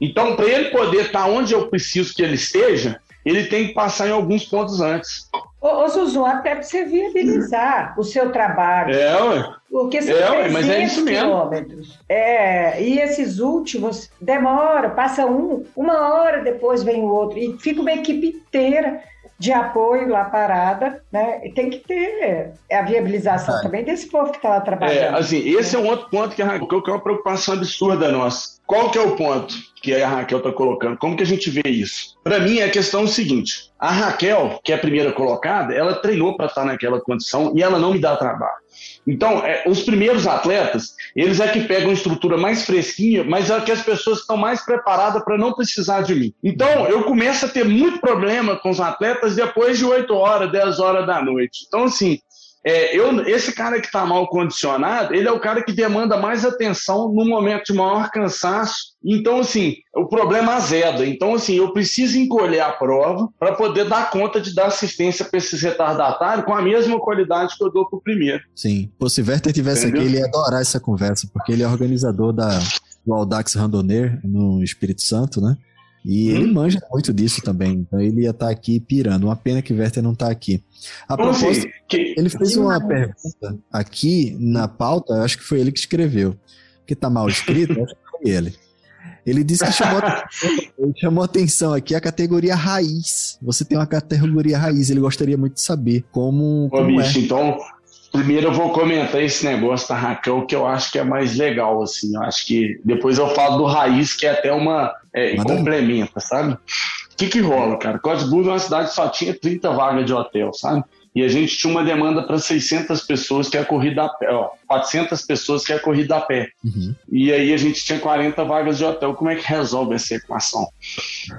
Então, para ele poder estar onde eu preciso que ele esteja, ele tem que passar em alguns pontos antes. Ô, ô Zuzu, até para você viabilizar o seu trabalho. É, ué. Porque são É, ué, mas é isso mesmo. quilômetros. É, e esses últimos demora, passa um, uma hora depois vem o outro. E fica uma equipe inteira de apoio lá parada, né? E tem que ter a viabilização É. também desse povo que está lá É, trabalhando. assim, esse é um outro ponto que, que é uma preocupação absurda nossa. Qual que é o ponto que a Raquel está colocando? Como que a gente vê isso? Para mim, a questão é o seguinte: a Raquel, que é a primeira colocada, ela treinou para estar naquela condição e ela não me dá trabalho. Então, é, os primeiros atletas, eles é que pegam estrutura mais fresquinha, mas é que as pessoas estão mais preparadas para não precisar de mim. Então, eu começo a ter muito problema com os atletas depois de 8 horas, 10 horas da noite. Então, assim, é, eu, esse cara que está mal condicionado, ele é o cara que demanda mais atenção no momento de maior cansaço. Então, assim, o problema azeda. Então, assim, eu preciso encolher a prova para poder dar conta de dar assistência para esses retardatários com a mesma qualidade que eu dou para o primeiro. Sim. Pô, se Werther tivesse Entendeu? aqui, ele ia adorar essa conversa, porque ele é organizador da, do Audax Randonner no Espírito Santo, né? E Hum. ele manja muito disso também. Então ele ia estar aqui pirando. Uma pena que o Werther não está aqui. A propósito, assim, que, ele fez uma pergunta aqui na pauta, eu acho que foi ele que escreveu. Porque tá mal escrito, eu acho que foi ele. Ele disse que chamou, ele chamou atenção aqui a categoria raiz. Você tem uma categoria raiz, ele gostaria muito de saber como, Ô, como é. bicho, então, primeiro eu vou comentar esse negócio da Raquel, que eu acho que é mais legal, assim. Eu acho que depois eu falo do Raiz, que é até uma. É, aí. complementa, sabe? O que que rola, cara? Código é uma cidade que só tinha 30 vagas de hotel, sabe? E a gente tinha uma demanda para 600 pessoas que é a corrida a pé, ó, 400 pessoas que é a corrida a pé. Uhum. E aí a gente tinha 40 vagas de hotel. Como é que resolve essa equação?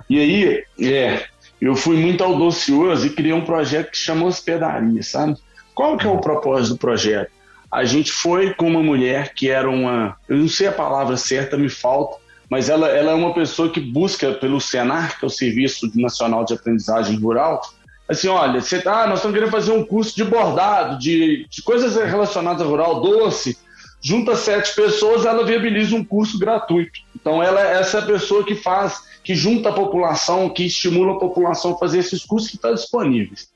E aí, é, eu fui muito audacioso e criei um projeto que chama Hospedaria, sabe? Qual que é o propósito do projeto? A gente foi com uma mulher que era uma, eu não sei a palavra certa, me falta, mas ela, ela é uma pessoa que busca pelo Senar, que é o Serviço Nacional de Aprendizagem Rural, assim, olha, você tá, nós estamos querendo fazer um curso de bordado, de, de coisas relacionadas ao rural, doce, junta sete pessoas, ela viabiliza um curso gratuito. Então, ela é essa pessoa que faz, que junta a população, que estimula a população a fazer esses cursos que estão disponíveis.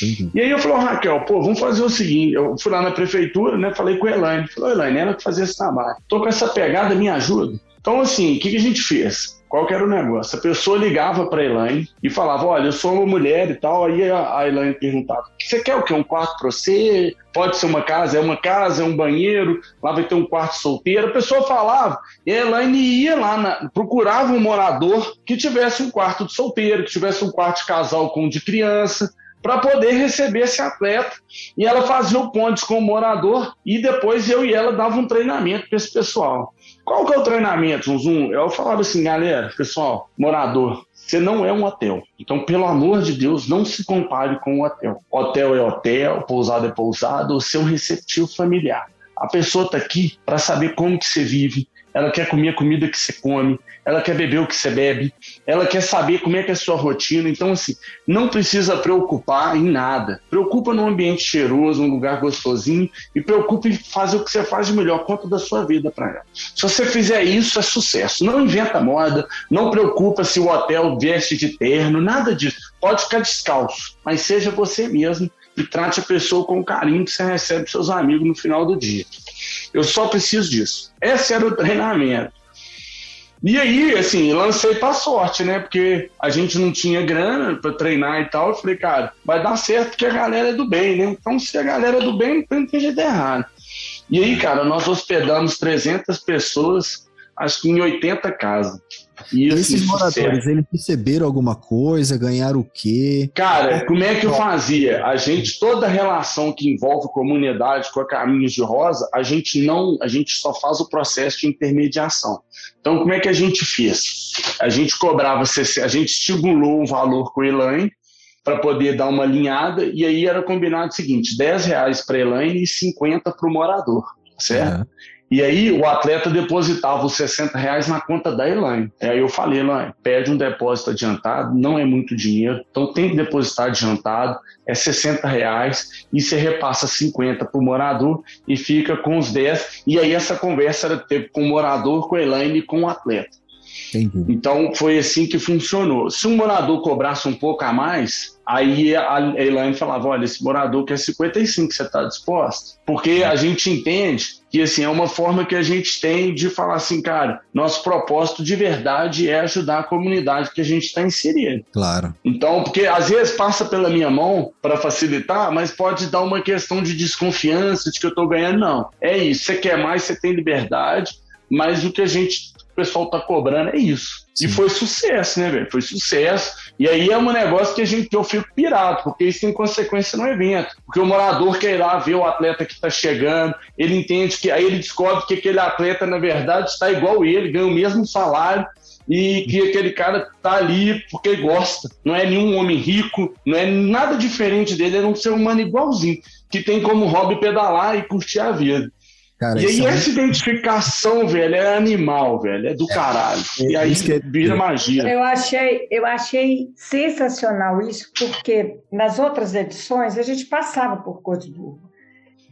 Entendi. E aí eu falei, "Ô, Raquel, pô, vamos fazer o seguinte, eu fui lá na prefeitura, né, falei com a Elaine, falei, "Ô, Elaine, ela que fazia esse trabalho, tô com essa pegada, me ajuda. Então, assim, o que, que a gente fez? Qual que era o negócio? A pessoa ligava para a Elaine e falava, olha, eu sou uma mulher e tal, aí a Elaine perguntava, você quer o quê? Um quarto para você? Pode ser uma casa? É uma casa, é um banheiro, lá vai ter um quarto solteiro. A pessoa falava, e a Elaine ia lá, na- procurava um morador que tivesse um quarto de solteiro, que tivesse um quarto de casal com um de criança, para poder receber esse atleta. E ela fazia o ponte com o morador e depois eu e ela dava um treinamento para esse pessoal. Qual que é o treinamento? Eu falava assim, galera, pessoal, morador, você não é um hotel. Então, pelo amor de Deus, não se compare com um hotel. Hotel é hotel, pousada é pousada, o seu receptivo familiar. A pessoa está aqui para saber como que você vive, ela quer comer a comida que você come, ela quer beber o que você bebe, ela quer saber como é que é a sua rotina. Então, assim, não precisa preocupar em nada. Preocupa num ambiente cheiroso, num lugar gostosinho e preocupe em fazer o que você faz de melhor, conta da sua vida para ela. Se você fizer isso, é sucesso. Não inventa moda, não preocupa se o hotel veste de terno, nada disso. Pode ficar descalço, mas seja você mesmo e trate a pessoa com o carinho que você recebe seus amigos no final do dia. Eu só preciso disso. Esse era o treinamento. E aí, assim, lancei pra sorte, né? Porque a gente não tinha grana pra treinar e tal. Eu falei, cara, vai dar certo porque a galera é do bem, né? Então, se a galera é do bem, não tem jeito errado. E aí, cara, nós hospedamos 300 pessoas, acho que em 80 casas. E, assim, Esses sucesso. moradores, eles perceberam alguma coisa, ganharam o quê? Cara, como é que eu fazia? A gente, toda relação que envolve comunidade com a Caminhos de Rosa, a gente não, a gente só faz o processo de intermediação. Então, como é que a gente fez? A gente cobrava, 60 a gente estimulou um valor com a Elaine para poder dar uma alinhada, e aí era combinado o seguinte: 10 reais para Elaine e 50 para o morador, certo? Uhum. E aí o atleta depositava os 60 reais na conta da Elaine. Aí eu falei, Elaine, pede um depósito adiantado, não é muito dinheiro, então tem que depositar adiantado, é 60 reais, e você repassa 50 para o morador e fica com os 10. E aí essa conversa era teve com o morador, com a Elaine e com o atleta. Entendi. Então foi assim que funcionou. Se um morador cobrasse um pouco a mais, aí a Elaine falava: olha, esse morador quer 55, você está disposto? Porque a gente entende que assim é uma forma que a gente tem de falar assim, cara, nosso propósito de verdade é ajudar a comunidade que a gente está inserindo. Claro. Então, porque às vezes passa pela minha mão para facilitar, mas pode dar uma questão de desconfiança de que eu estou ganhando. Não, é isso. Você quer mais, você tem liberdade, mas o que a gente pessoal tá cobrando é isso. Sim. E foi sucesso, né, velho? Foi sucesso. E aí é um negócio que a gente que eu fico pirado, porque isso tem consequência no evento. Porque o morador quer ir lá ver o atleta que está chegando, ele entende que aí ele descobre que aquele atleta, na verdade, está igual ele, ganha o mesmo salário e que aquele cara tá ali porque gosta. Não é nenhum homem rico, não é nada diferente dele, é um ser humano igualzinho, que tem como hobby pedalar e curtir a vida. Cara, e aí é essa identificação, velho, é animal, velho, é do é. caralho. E aí é... vira magia. Eu achei, eu achei sensacional isso, porque nas outras edições a gente passava por Codburgo.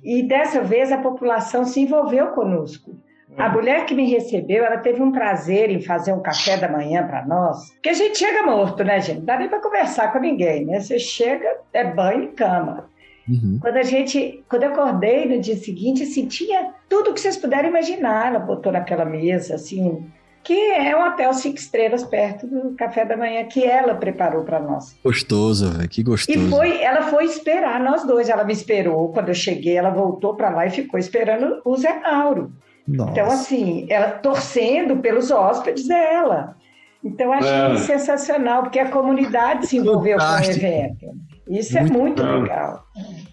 E dessa vez a população se envolveu conosco. A mulher que me recebeu, ela teve um prazer em fazer um café da manhã para nós. Porque a gente chega morto, né, gente? Não dá nem para conversar com ninguém, né? Você chega, é banho e cama. Uhum. Quando a gente, quando eu acordei no dia seguinte, assim, tinha tudo que vocês puderam imaginar, ela botou naquela mesa, assim, que é um hotel cinco estrelas perto do café da manhã que ela preparou para nós. Gostoso, velho, que gostoso. E foi, ela foi esperar nós dois, ela me esperou quando eu cheguei, ela voltou para lá e ficou esperando o Zé Mauro. Nossa. Então assim, ela torcendo pelos hóspedes dela. Então achei é. sensacional porque a comunidade se envolveu Fantástico. com o evento. Isso é muito é muito legal.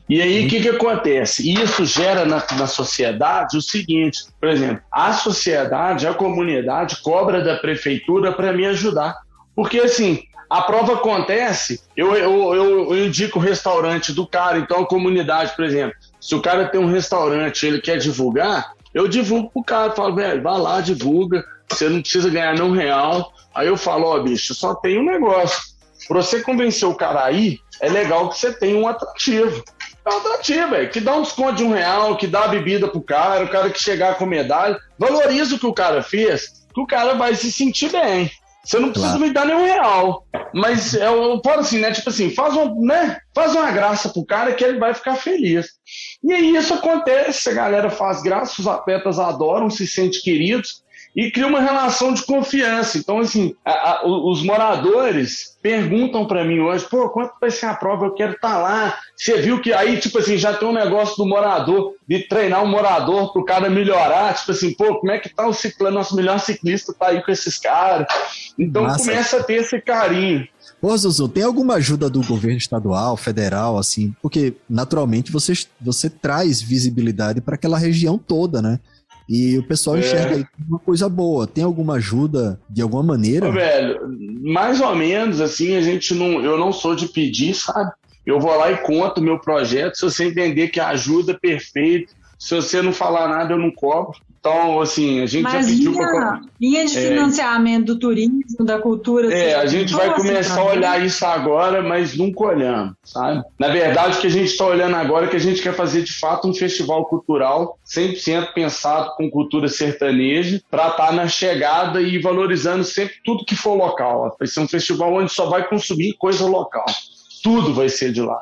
E aí, o que, que acontece? Isso gera na, na sociedade o seguinte: por exemplo, a sociedade, a comunidade cobra da prefeitura para me ajudar. Porque, assim, a prova acontece, eu, eu, eu, eu indico o restaurante do cara, então a comunidade, por exemplo, se o cara tem um restaurante ele quer divulgar, eu divulgo pro cara, falo, velho, vai lá, divulga, você não precisa ganhar não real. Aí eu falo, ó, oh, bicho, só tem um negócio para você convencer o cara aí, é legal que você tenha um atrativo. É um atrativo, velho. Que dá um desconto de um real, que dá a bebida pro cara, o cara que chegar com medalha. Valoriza o que o cara fez, que o cara vai se sentir bem. Você não precisa claro. me dar nenhum real. Mas é eu falo assim, né? Tipo assim, faz, um, né? faz uma graça pro cara que ele vai ficar feliz. E aí isso acontece, a galera faz graça, os atletas adoram, se sentem queridos e cria uma relação de confiança. Então, assim, a, a, os moradores perguntam para mim hoje, pô, quanto vai ser a prova? Eu quero estar tá lá. Você viu que aí, tipo assim, já tem um negócio do morador, de treinar um morador para o cara melhorar, tipo assim, pô, como é que tá o ciclano, nosso melhor ciclista tá aí com esses caras. Então Massa. começa a ter esse carinho. Ô, Zuzu, tem alguma ajuda do governo estadual, federal, assim? Porque, naturalmente, você, você traz visibilidade para aquela região toda, né? E o pessoal é. enxerga aí uma coisa boa. Tem alguma ajuda de alguma maneira? Ô, velho, mais ou menos assim, a gente não. Eu não sou de pedir, sabe? Eu vou lá e conto o meu projeto. Se você entender que a ajuda é perfeita, se você não falar nada, eu não cobro. Então, assim, a gente Mas já pediu linha, pra... linha de é. financiamento é, do turismo, da cultura. É, a gente vai começar a olhar isso agora, mas nunca olhamos, sabe? Na verdade, o que a gente está olhando agora é que a gente quer fazer de fato um festival cultural 100% pensado com cultura sertaneja para estar tá na chegada e valorizando sempre tudo que for local. Vai ser um festival onde só vai consumir coisa local. Tudo vai ser de lá.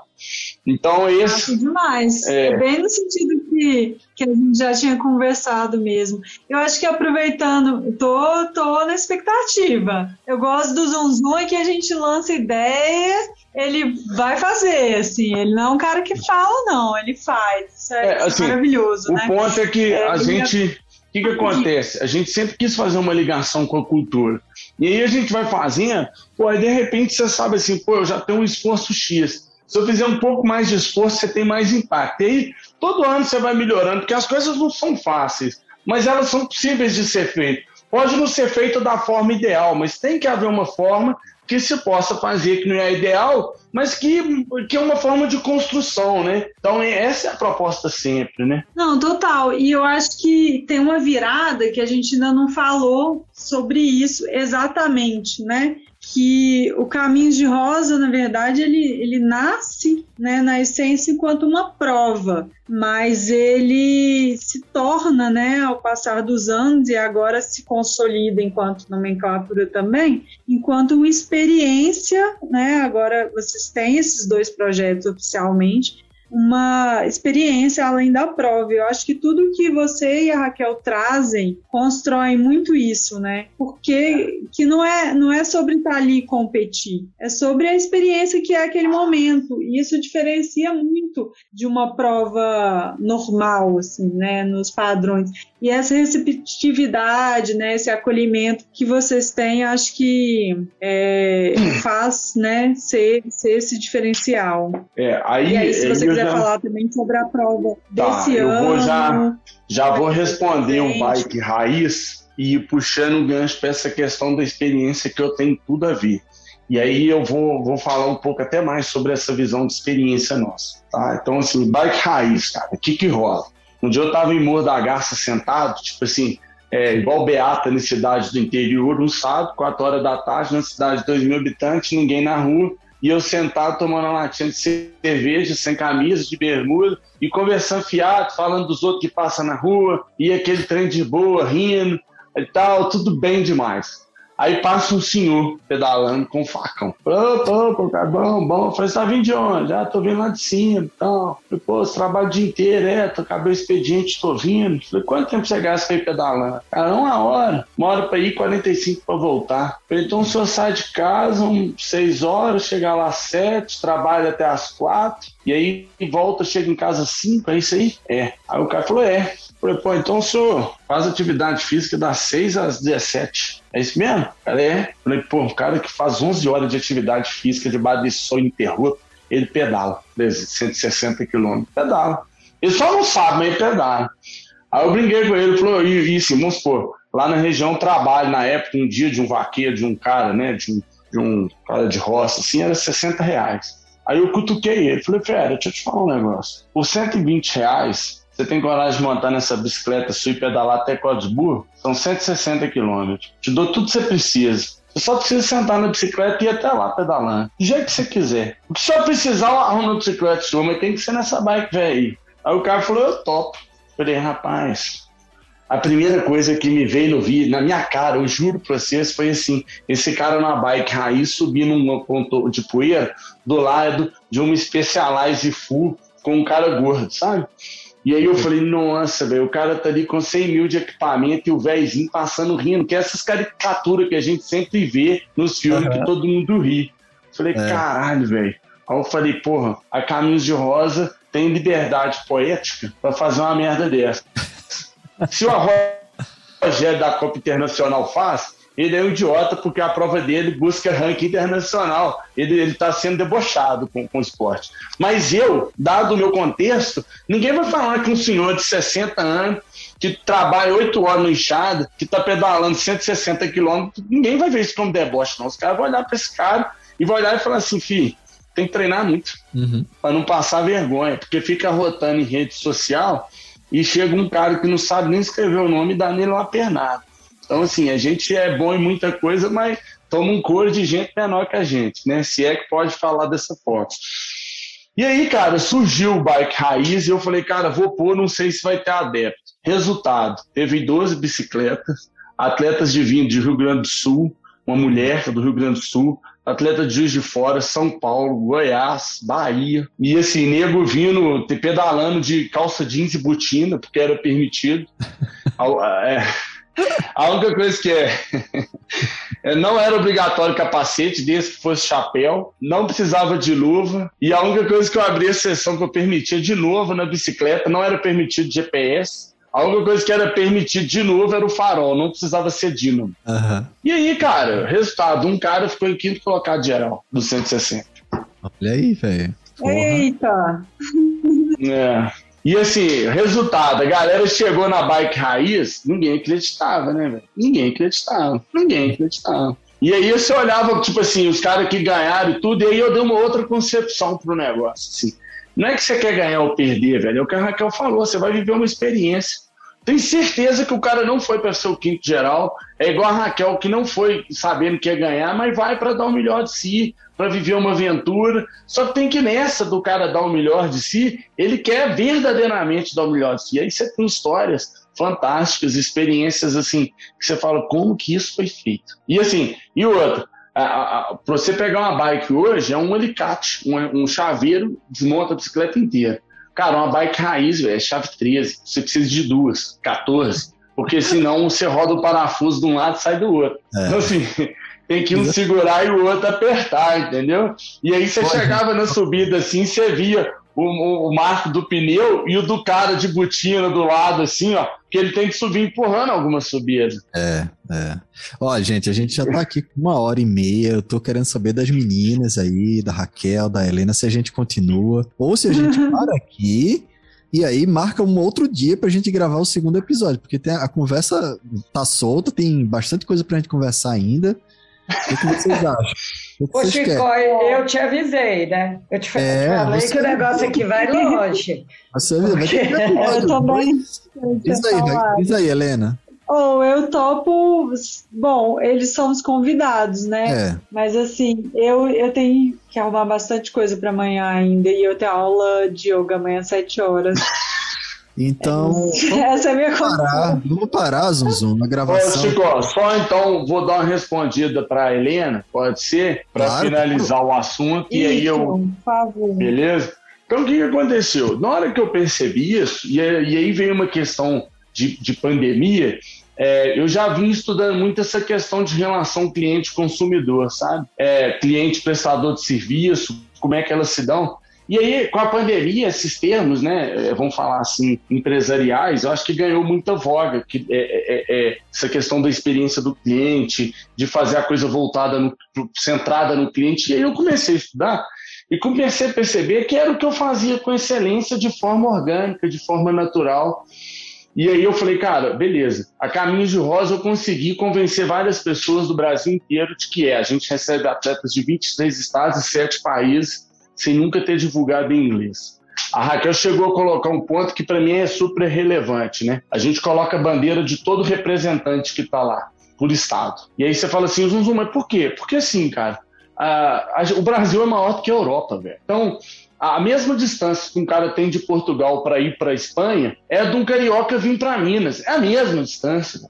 Então, esse. Acho demais. É... é... bem no sentido que, que a gente já tinha conversado mesmo. Eu acho que aproveitando, tô, tô na expectativa. Eu gosto do Zum Zum é que a gente lança ideia, ele vai fazer, assim. Ele não é um cara que fala, não, ele faz. Isso é, é assim, maravilhoso. O né? ponto é que é, a gente. O que, que acontece? A gente sempre quis fazer uma ligação com a cultura. E aí a gente vai fazendo, pô, aí de repente você sabe assim, pô, eu já tenho um esforço X se eu fizer um pouco mais de esforço, você tem mais impacto. E aí, todo ano você vai melhorando, porque as coisas não são fáceis, mas elas são possíveis de ser feitas. Pode não ser feito da forma ideal, mas tem que haver uma forma que se possa fazer, que não é ideal, mas que, que é uma forma de construção, né? Então, essa é a proposta sempre, né? Não, total. E eu acho que tem uma virada que a gente ainda não falou sobre isso exatamente, né? Que o Caminho de Rosa, na verdade, ele, ele nasce né, na essência enquanto uma prova, mas ele se torna, né, ao passar dos anos e agora se consolida enquanto nomenclatura também, enquanto uma experiência, né, agora vocês têm esses dois projetos oficialmente, uma experiência além da prova. Eu acho que tudo que você e a Raquel trazem constrói muito isso, né? Porque que não é não é sobre estar ali e competir, é sobre a experiência que é aquele momento. E isso diferencia muito de uma prova normal, assim, né? Nos padrões. E essa receptividade, né? Esse acolhimento que vocês têm, acho que é, faz, né? Ser, ser esse diferencial. É, aí, e aí, se você quiser quiser falar também sobre a prova tá, desse eu ano. Vou já, já vou responder um bike raiz e puxando o gancho para essa questão da experiência que eu tenho tudo a ver. E aí eu vou, vou falar um pouco até mais sobre essa visão de experiência nossa. Tá? Então, assim, bike raiz, cara, o que que rola? Um dia eu tava em Morro da Garça sentado, tipo assim, é, igual Beata na cidade do interior, um sábado, 4 horas da tarde, na cidade de 2 mil habitantes, ninguém na rua e eu sentado tomando uma latinha de cerveja, sem camisa, de bermuda, e conversando fiado, falando dos outros que passam na rua, e aquele trem de boa, rindo e tal, tudo bem demais. Aí passa um senhor pedalando com facão. Opa, opa, cara, bom, bom. Falei, você tá vindo de onde? Ah, tô vindo lá de cima então. Falei, pô, você trabalha o dia inteiro, é, tô, acabei o expediente, tô vindo. Falei, quanto tempo você gasta ir pedalando? Cara, uma hora. Uma hora pra ir, 45 pra voltar. Falei, então o senhor sai de casa, um, seis horas, chega lá às sete, trabalha até às quatro, e aí volta, chega em casa às cinco, é isso aí? É. Aí o cara falou, é. Falei, pô, então o senhor faz atividade física das 6 às 17. É isso mesmo? Cara, é. Falei, pô, um cara que faz 11 horas de atividade física debaixo desse sol interrupto, ele pedala, 160 quilômetros. Pedala. Ele só não sabe, mas ele pedala. Aí eu brinquei com ele, falou, assim, vamos supor, lá na região trabalho, na época, um dia de um vaqueiro, de um cara, né, de um, de um cara de roça, assim, era 60 reais. Aí eu cutuquei ele, falei, fera, deixa eu te falar um negócio. Por 120 reais, você tem coragem de montar nessa bicicleta sua e pedalar até Codesburgo? São 160 quilômetros. Te dou tudo que você precisa. Você só precisa sentar na bicicleta e ir até lá pedalando. Do jeito que você quiser. O que só precisar, eu arrumo bicicleta sua, mas tem que ser nessa bike velho aí. Aí o cara falou, eu topo. Falei, rapaz, a primeira coisa que me veio no vídeo, na minha cara, eu juro pra vocês, foi assim: esse cara na bike raiz subindo um ponto de poeira do lado de uma Specialized Full com um cara gordo, sabe? E aí eu falei, nossa, velho, o cara tá ali com 100 mil de equipamento e o velhozinho passando rindo, que é essas caricaturas que a gente sempre vê nos filmes uhum. que todo mundo ri. Falei, é. caralho, velho. Aí eu falei, porra, a Caminhos de Rosa tem liberdade poética para fazer uma merda dessa. Se o Rogério da Copa Internacional faz, ele é um idiota porque a prova dele busca ranking internacional. Ele está sendo debochado com, com o esporte. Mas eu, dado o meu contexto, ninguém vai falar que um senhor de 60 anos, que trabalha 8 horas no enxada, que está pedalando 160 quilômetros, ninguém vai ver isso como deboche, não. Os caras vão olhar para esse cara e vão olhar e falar assim, filho, tem que treinar muito uhum. para não passar vergonha, porque fica rotando em rede social e chega um cara que não sabe nem escrever o nome e dá nele uma pernada. Então, assim, a gente é bom em muita coisa, mas toma um cor de gente menor que a gente, né? Se é que pode falar dessa forma. E aí, cara, surgiu o Bike Raiz e eu falei, cara, vou pôr, não sei se vai ter adepto. Resultado, teve 12 bicicletas, atletas de vindo de Rio Grande do Sul, uma mulher do Rio Grande do Sul, atleta de Juiz de Fora, São Paulo, Goiás, Bahia. E assim, nego vindo, pedalando de calça jeans e botina, porque era permitido. a única coisa que é, é, não era obrigatório capacete, desde que fosse chapéu, não precisava de luva, e a única coisa que eu abri a sessão que eu permitia de novo na bicicleta, não era permitido GPS, a única coisa que era permitido de novo era o farol, não precisava ser dínamo. Uhum. E aí, cara, resultado, um cara ficou em quinto colocado geral, do 160. Olha aí, velho. Eita! É. E assim, resultado, a galera chegou na bike raiz, ninguém acreditava, né, velho? Ninguém acreditava, ninguém acreditava. E aí você olhava, tipo assim, os caras que ganharam e tudo, e aí eu dei uma outra concepção pro negócio, assim. Não é que você quer ganhar ou perder, velho, é o que a Raquel falou, você vai viver uma experiência. Tenho certeza que o cara não foi para ser o quinto geral, é igual a Raquel, que não foi sabendo que ia ganhar, mas vai para dar o melhor de si, para viver uma aventura. Só que tem que nessa do cara dar o melhor de si, ele quer verdadeiramente dar o melhor de si. Aí você tem histórias fantásticas, experiências assim, que você fala, como que isso foi feito? E assim, e outra, para você pegar uma bike hoje, é um alicate, um, um chaveiro, desmonta a bicicleta inteira. Cara, uma bike raiz, véio, é chave 13. Você precisa de duas, 14. Porque senão você roda o parafuso de um lado e sai do outro. É. Então, assim, tem que um segurar e o outro apertar, entendeu? E aí você chegava na subida assim, você via o, o, marco do pneu e o do cara de botina do lado, assim, ó, que ele tem que subir empurrando alguma subida. É, é. Ó, gente, a gente já tá aqui com uma hora e meia. Eu tô querendo saber das meninas aí, da Raquel, da Helena, se a gente continua ou se a gente para aqui. E aí marca um outro dia pra gente gravar o segundo episódio, porque tem a, a conversa tá solta, tem bastante coisa pra gente conversar ainda. O que vocês acham? Ô, Chico, eu te avisei, né? Eu te é, falei que o negócio aqui vai longe. Você vai ter Eu também. Diz aí, diz aí, Helena. Ou oh, eu topo. Bom, eles são os convidados, né? É. Mas assim, eu, eu tenho que arrumar bastante coisa para amanhã ainda. E eu tenho aula de yoga amanhã às 7 horas. Então. Essa é a minha parar, Vamos parar, Zunzum, gravação. Ô, Chico, só então vou dar uma respondida para a Helena, pode ser? Para claro, finalizar o assunto. Isso, e aí eu. Por favor. Beleza? Então, o que, que aconteceu? Na hora que eu percebi isso, e, e aí veio uma questão de, de pandemia, é, eu já vim estudando muito essa questão de relação cliente-consumidor, sabe? É, cliente prestador de serviço, como é que elas se dão. E aí, com a pandemia, esses termos, né, é, vamos falar assim, empresariais, eu acho que ganhou muita voga, que é, é, é essa questão da experiência do cliente, de fazer a coisa voltada, no, centrada no cliente. E aí eu comecei a estudar e comecei a perceber que era o que eu fazia com excelência, de forma orgânica, de forma natural. E aí eu falei, cara, beleza. A Caminhos de Rosa eu consegui convencer várias pessoas do Brasil inteiro de que é. A gente recebe atletas de 23 estados e 7 países sem nunca ter divulgado em inglês. A Raquel chegou a colocar um ponto que para mim é super relevante, né? A gente coloca a bandeira de todo representante que está lá, por estado. E aí você fala assim, zum, zum, mas por quê? Porque assim, cara, a, a, o Brasil é maior do que a Europa, velho. Então, a mesma distância que um cara tem de Portugal para ir para Espanha é de um carioca vir para Minas. É a mesma distância.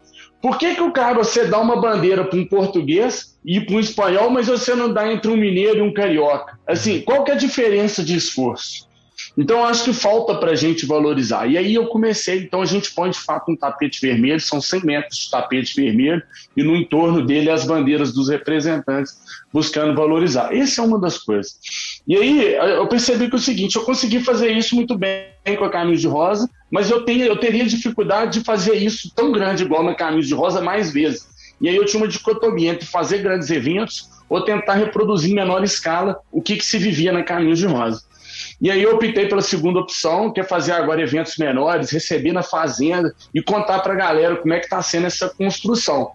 Por que, que o cara você dá uma bandeira para um português e para um espanhol, mas você não dá entre um mineiro e um carioca? Assim, qual que é a diferença de esforço? Então, acho que falta para a gente valorizar. E aí eu comecei, então a gente põe de fato um tapete vermelho, são 100 metros de tapete vermelho, e no entorno dele as bandeiras dos representantes, buscando valorizar. Essa é uma das coisas. E aí eu percebi que é o seguinte, eu consegui fazer isso muito bem com a Caminhos de Rosa, mas eu, tenho, eu teria dificuldade de fazer isso tão grande igual na Caminhos de Rosa mais vezes. E aí eu tinha uma dicotomia entre fazer grandes eventos ou tentar reproduzir em menor escala o que, que se vivia na Caminhos de Rosa. E aí eu optei pela segunda opção, que é fazer agora eventos menores, receber na fazenda e contar para a galera como é que está sendo essa construção.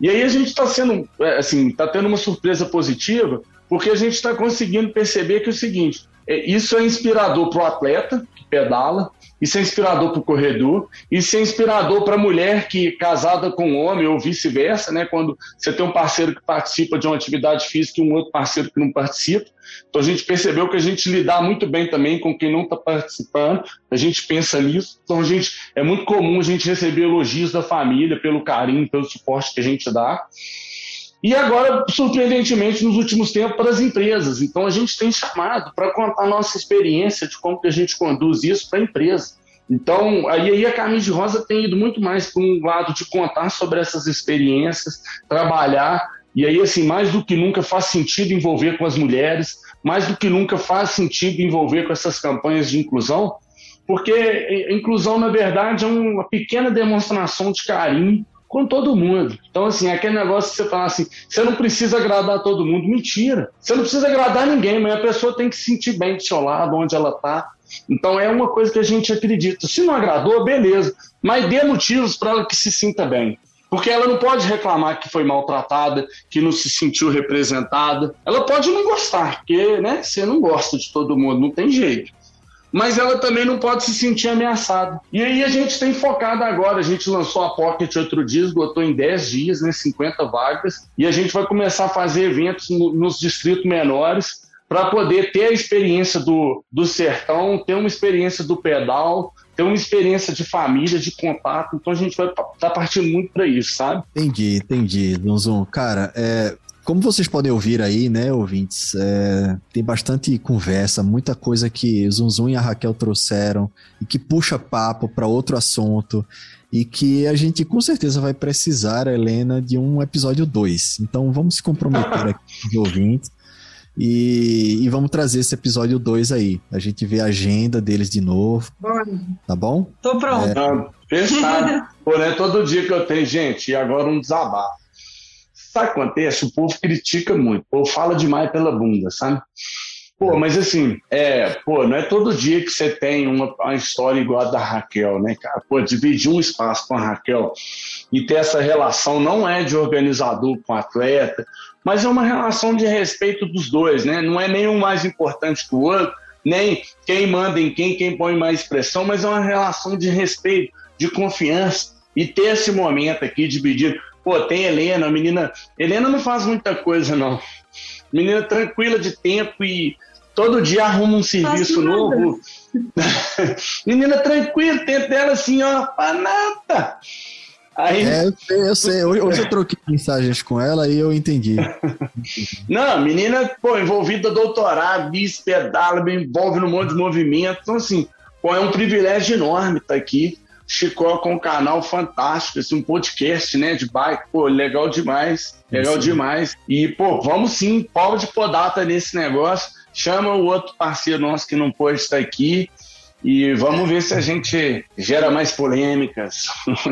E aí a gente está sendo, é, assim, está tendo uma surpresa positiva, porque a gente está conseguindo perceber que é o seguinte, é, isso é inspirador para o atleta que pedala, isso é inspirador para o corredor, isso é inspirador para a mulher que casada com um homem ou vice-versa, né? Quando você tem um parceiro que participa de uma atividade física e um outro parceiro que não participa. Então a gente percebeu que a gente lidar muito bem também com quem não está participando, a gente pensa nisso. Então a gente é muito comum a gente receber elogios da família pelo carinho, pelo suporte que a gente dá. E agora, surpreendentemente, nos últimos tempos, para as empresas. Então, a gente tem chamado para contar a nossa experiência de como que a gente conduz isso para a empresa. Então, aí, a Camisa de Rosa tem ido muito mais para um lado de contar sobre essas experiências, trabalhar, e aí, assim, mais do que nunca faz sentido envolver com as mulheres, mais do que nunca faz sentido envolver com essas campanhas de inclusão, porque inclusão, na verdade, é uma pequena demonstração de carinho com todo mundo. Então, assim, é aquele negócio que você fala assim: você não precisa agradar todo mundo. Mentira. Você não precisa agradar ninguém, mas a pessoa tem que se sentir bem do seu lado, onde ela está. Então é uma coisa que a gente acredita. Se não agradou, beleza, mas dê motivos para ela que se sinta bem. Porque ela não pode reclamar que foi maltratada, que não se sentiu representada. Ela pode não gostar, porque né, você não gosta de todo mundo, não tem jeito mas ela também não pode se sentir ameaçada. E aí a gente tem focado agora, a gente lançou a Pocket outro dia, esgotou em 10 dias, né, 50 vagas, e a gente vai começar a fazer eventos no, nos distritos menores para poder ter a experiência do, do sertão, ter uma experiência do pedal, ter uma experiência de família, de contato. Então a gente vai estar tá partindo muito para isso, sabe? Entendi, entendi, Donzon. Cara, é, como vocês podem ouvir aí, né, ouvintes, é, tem bastante conversa, muita coisa que Zunzun e a Raquel trouxeram e que puxa papo para outro assunto e que a gente com certeza vai precisar, Helena, de um episódio 2. Então vamos se comprometer aqui, os ouvintes, e, e, vamos trazer esse episódio 2 aí. A gente vê a agenda deles de novo. Bora. Tá bom? Tô pronto. É... Fechado. Porém, todo dia que eu tenho, gente, e agora um desabafo. Sabe o que acontece? O povo critica muito. O povo fala demais pela bunda, sabe? Pô, mas assim, é, pô, não é todo dia que você tem uma, uma história igual a da Raquel, né, cara? Pô, dividir um espaço com a Raquel e ter essa relação não é de organizador com atleta, mas é uma relação de respeito dos dois, né? Não é nenhum mais importante que o outro, nem quem manda em quem, quem põe mais pressão, mas é uma relação de respeito, de confiança. E ter esse momento aqui dividido. Pô, tem Helena, a menina. Helena não faz muita coisa, não. Menina tranquila de tempo e todo dia arruma um serviço novo. menina tranquila, tempo dela assim, ó, pra nada. Aí... É, eu sei, hoje eu troquei mensagens com ela e eu entendi. Não, menina, pô, envolvida doutorado, bis, pedala, me envolve num monte de movimento. Então, assim, pô, é um privilégio enorme estar aqui. Chicó com um canal fantástico, assim, um podcast, né, de bike, pô, legal demais, legal sim. demais. E, pô, vamos sim, pau de podata nesse negócio, chama o outro parceiro nosso que não pôde estar aqui e vamos ver se a gente gera mais polêmicas.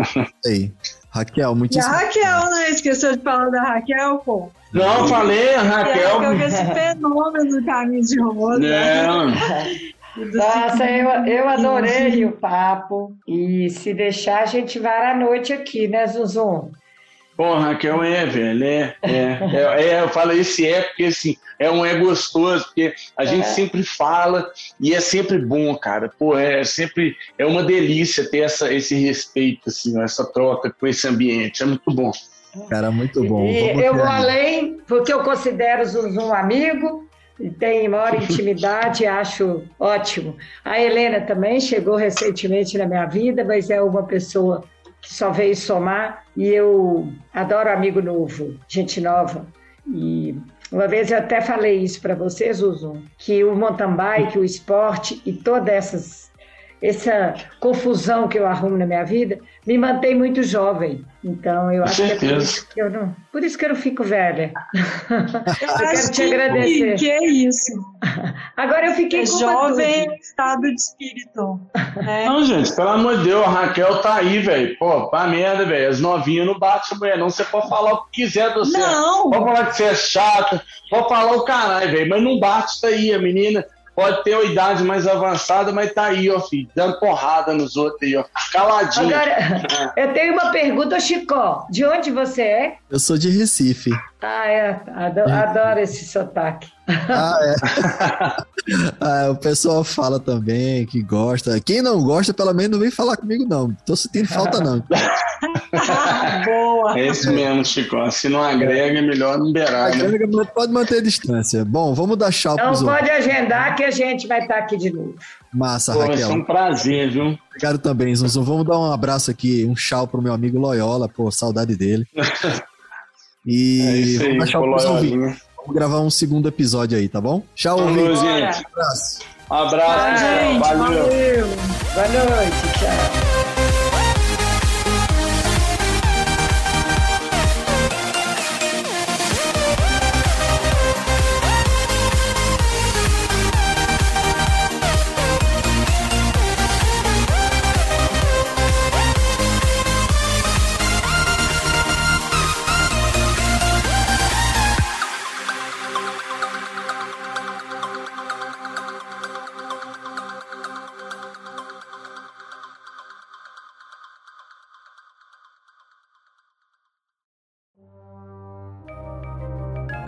Ei, Raquel, muito E a Raquel, né, esqueceu de falar da Raquel, pô. Não, falei, a Raquel. Raquel que é esse fenômeno do caminho de rosa. Não. Nossa, eu, eu adorei o papo. E se deixar, a gente vai à noite aqui, né, Zuzum? Pô, Raquel é, velho, é, é, é, é, eu falo esse é porque assim, é um é gostoso, porque a gente é. sempre fala e é sempre bom, cara. Pô, é sempre é uma delícia ter essa, esse respeito, assim, essa troca com esse ambiente, é muito bom. Cara, muito bom. E eu vou além, porque eu considero um amigo, tem maior intimidade, acho ótimo. A Helena também chegou recentemente na minha vida, mas é uma pessoa que só veio somar e eu adoro amigo novo, gente nova. E uma vez eu até falei isso para vocês, Uzum, que o mountain bike, o esporte e todas essas essa confusão que eu arrumo na minha vida me mantém muito jovem. Então, eu acho que é por isso que eu não, por isso que eu não fico velha. Eu, eu quero te agradecer. Que é isso. Agora eu fiquei é com jovem estado de espírito. Né? Não, gente, pelo amor de Deus, a Raquel tá aí, velho. Pô, pra merda, velho. As novinhas não batem mulher, não. Você pode falar o que quiser do você. Não. Pode falar que você é chata, pode falar o caralho, velho. Mas não bate, tá aí, a menina pode ter uma idade mais avançada, mas tá aí, ó, filho, dando porrada nos outros aí, ó, caladinho. Agora, eu tenho uma pergunta, Chicó. De onde você é? Eu sou de Recife. Ah, é. Adoro, adoro esse sotaque. Ah, é. ah, o pessoal fala também que gosta. Quem não gosta, pelo menos não vem falar comigo, não. Tô sentindo falta, não. Boa. É isso mesmo, Chico. Se não agrega, é melhor não beirar. Né? Agrega, né? pode manter a distância. Bom, vamos dar tchau Então pode outros. agendar que a gente vai estar aqui de novo. Massa, Pô, Raquel. Vai ser um prazer, viu? Obrigado também, Zunzun. Vamos dar um abraço aqui, um tchau pro meu amigo Loyola, pô, saudade dele. E é isso aí, vamos, vamos gravar um segundo episódio aí, tá bom? Tchau, Valeu, gente. Um abraço. Um abraço, gente, valeu. valeu. Boa noite, tchau.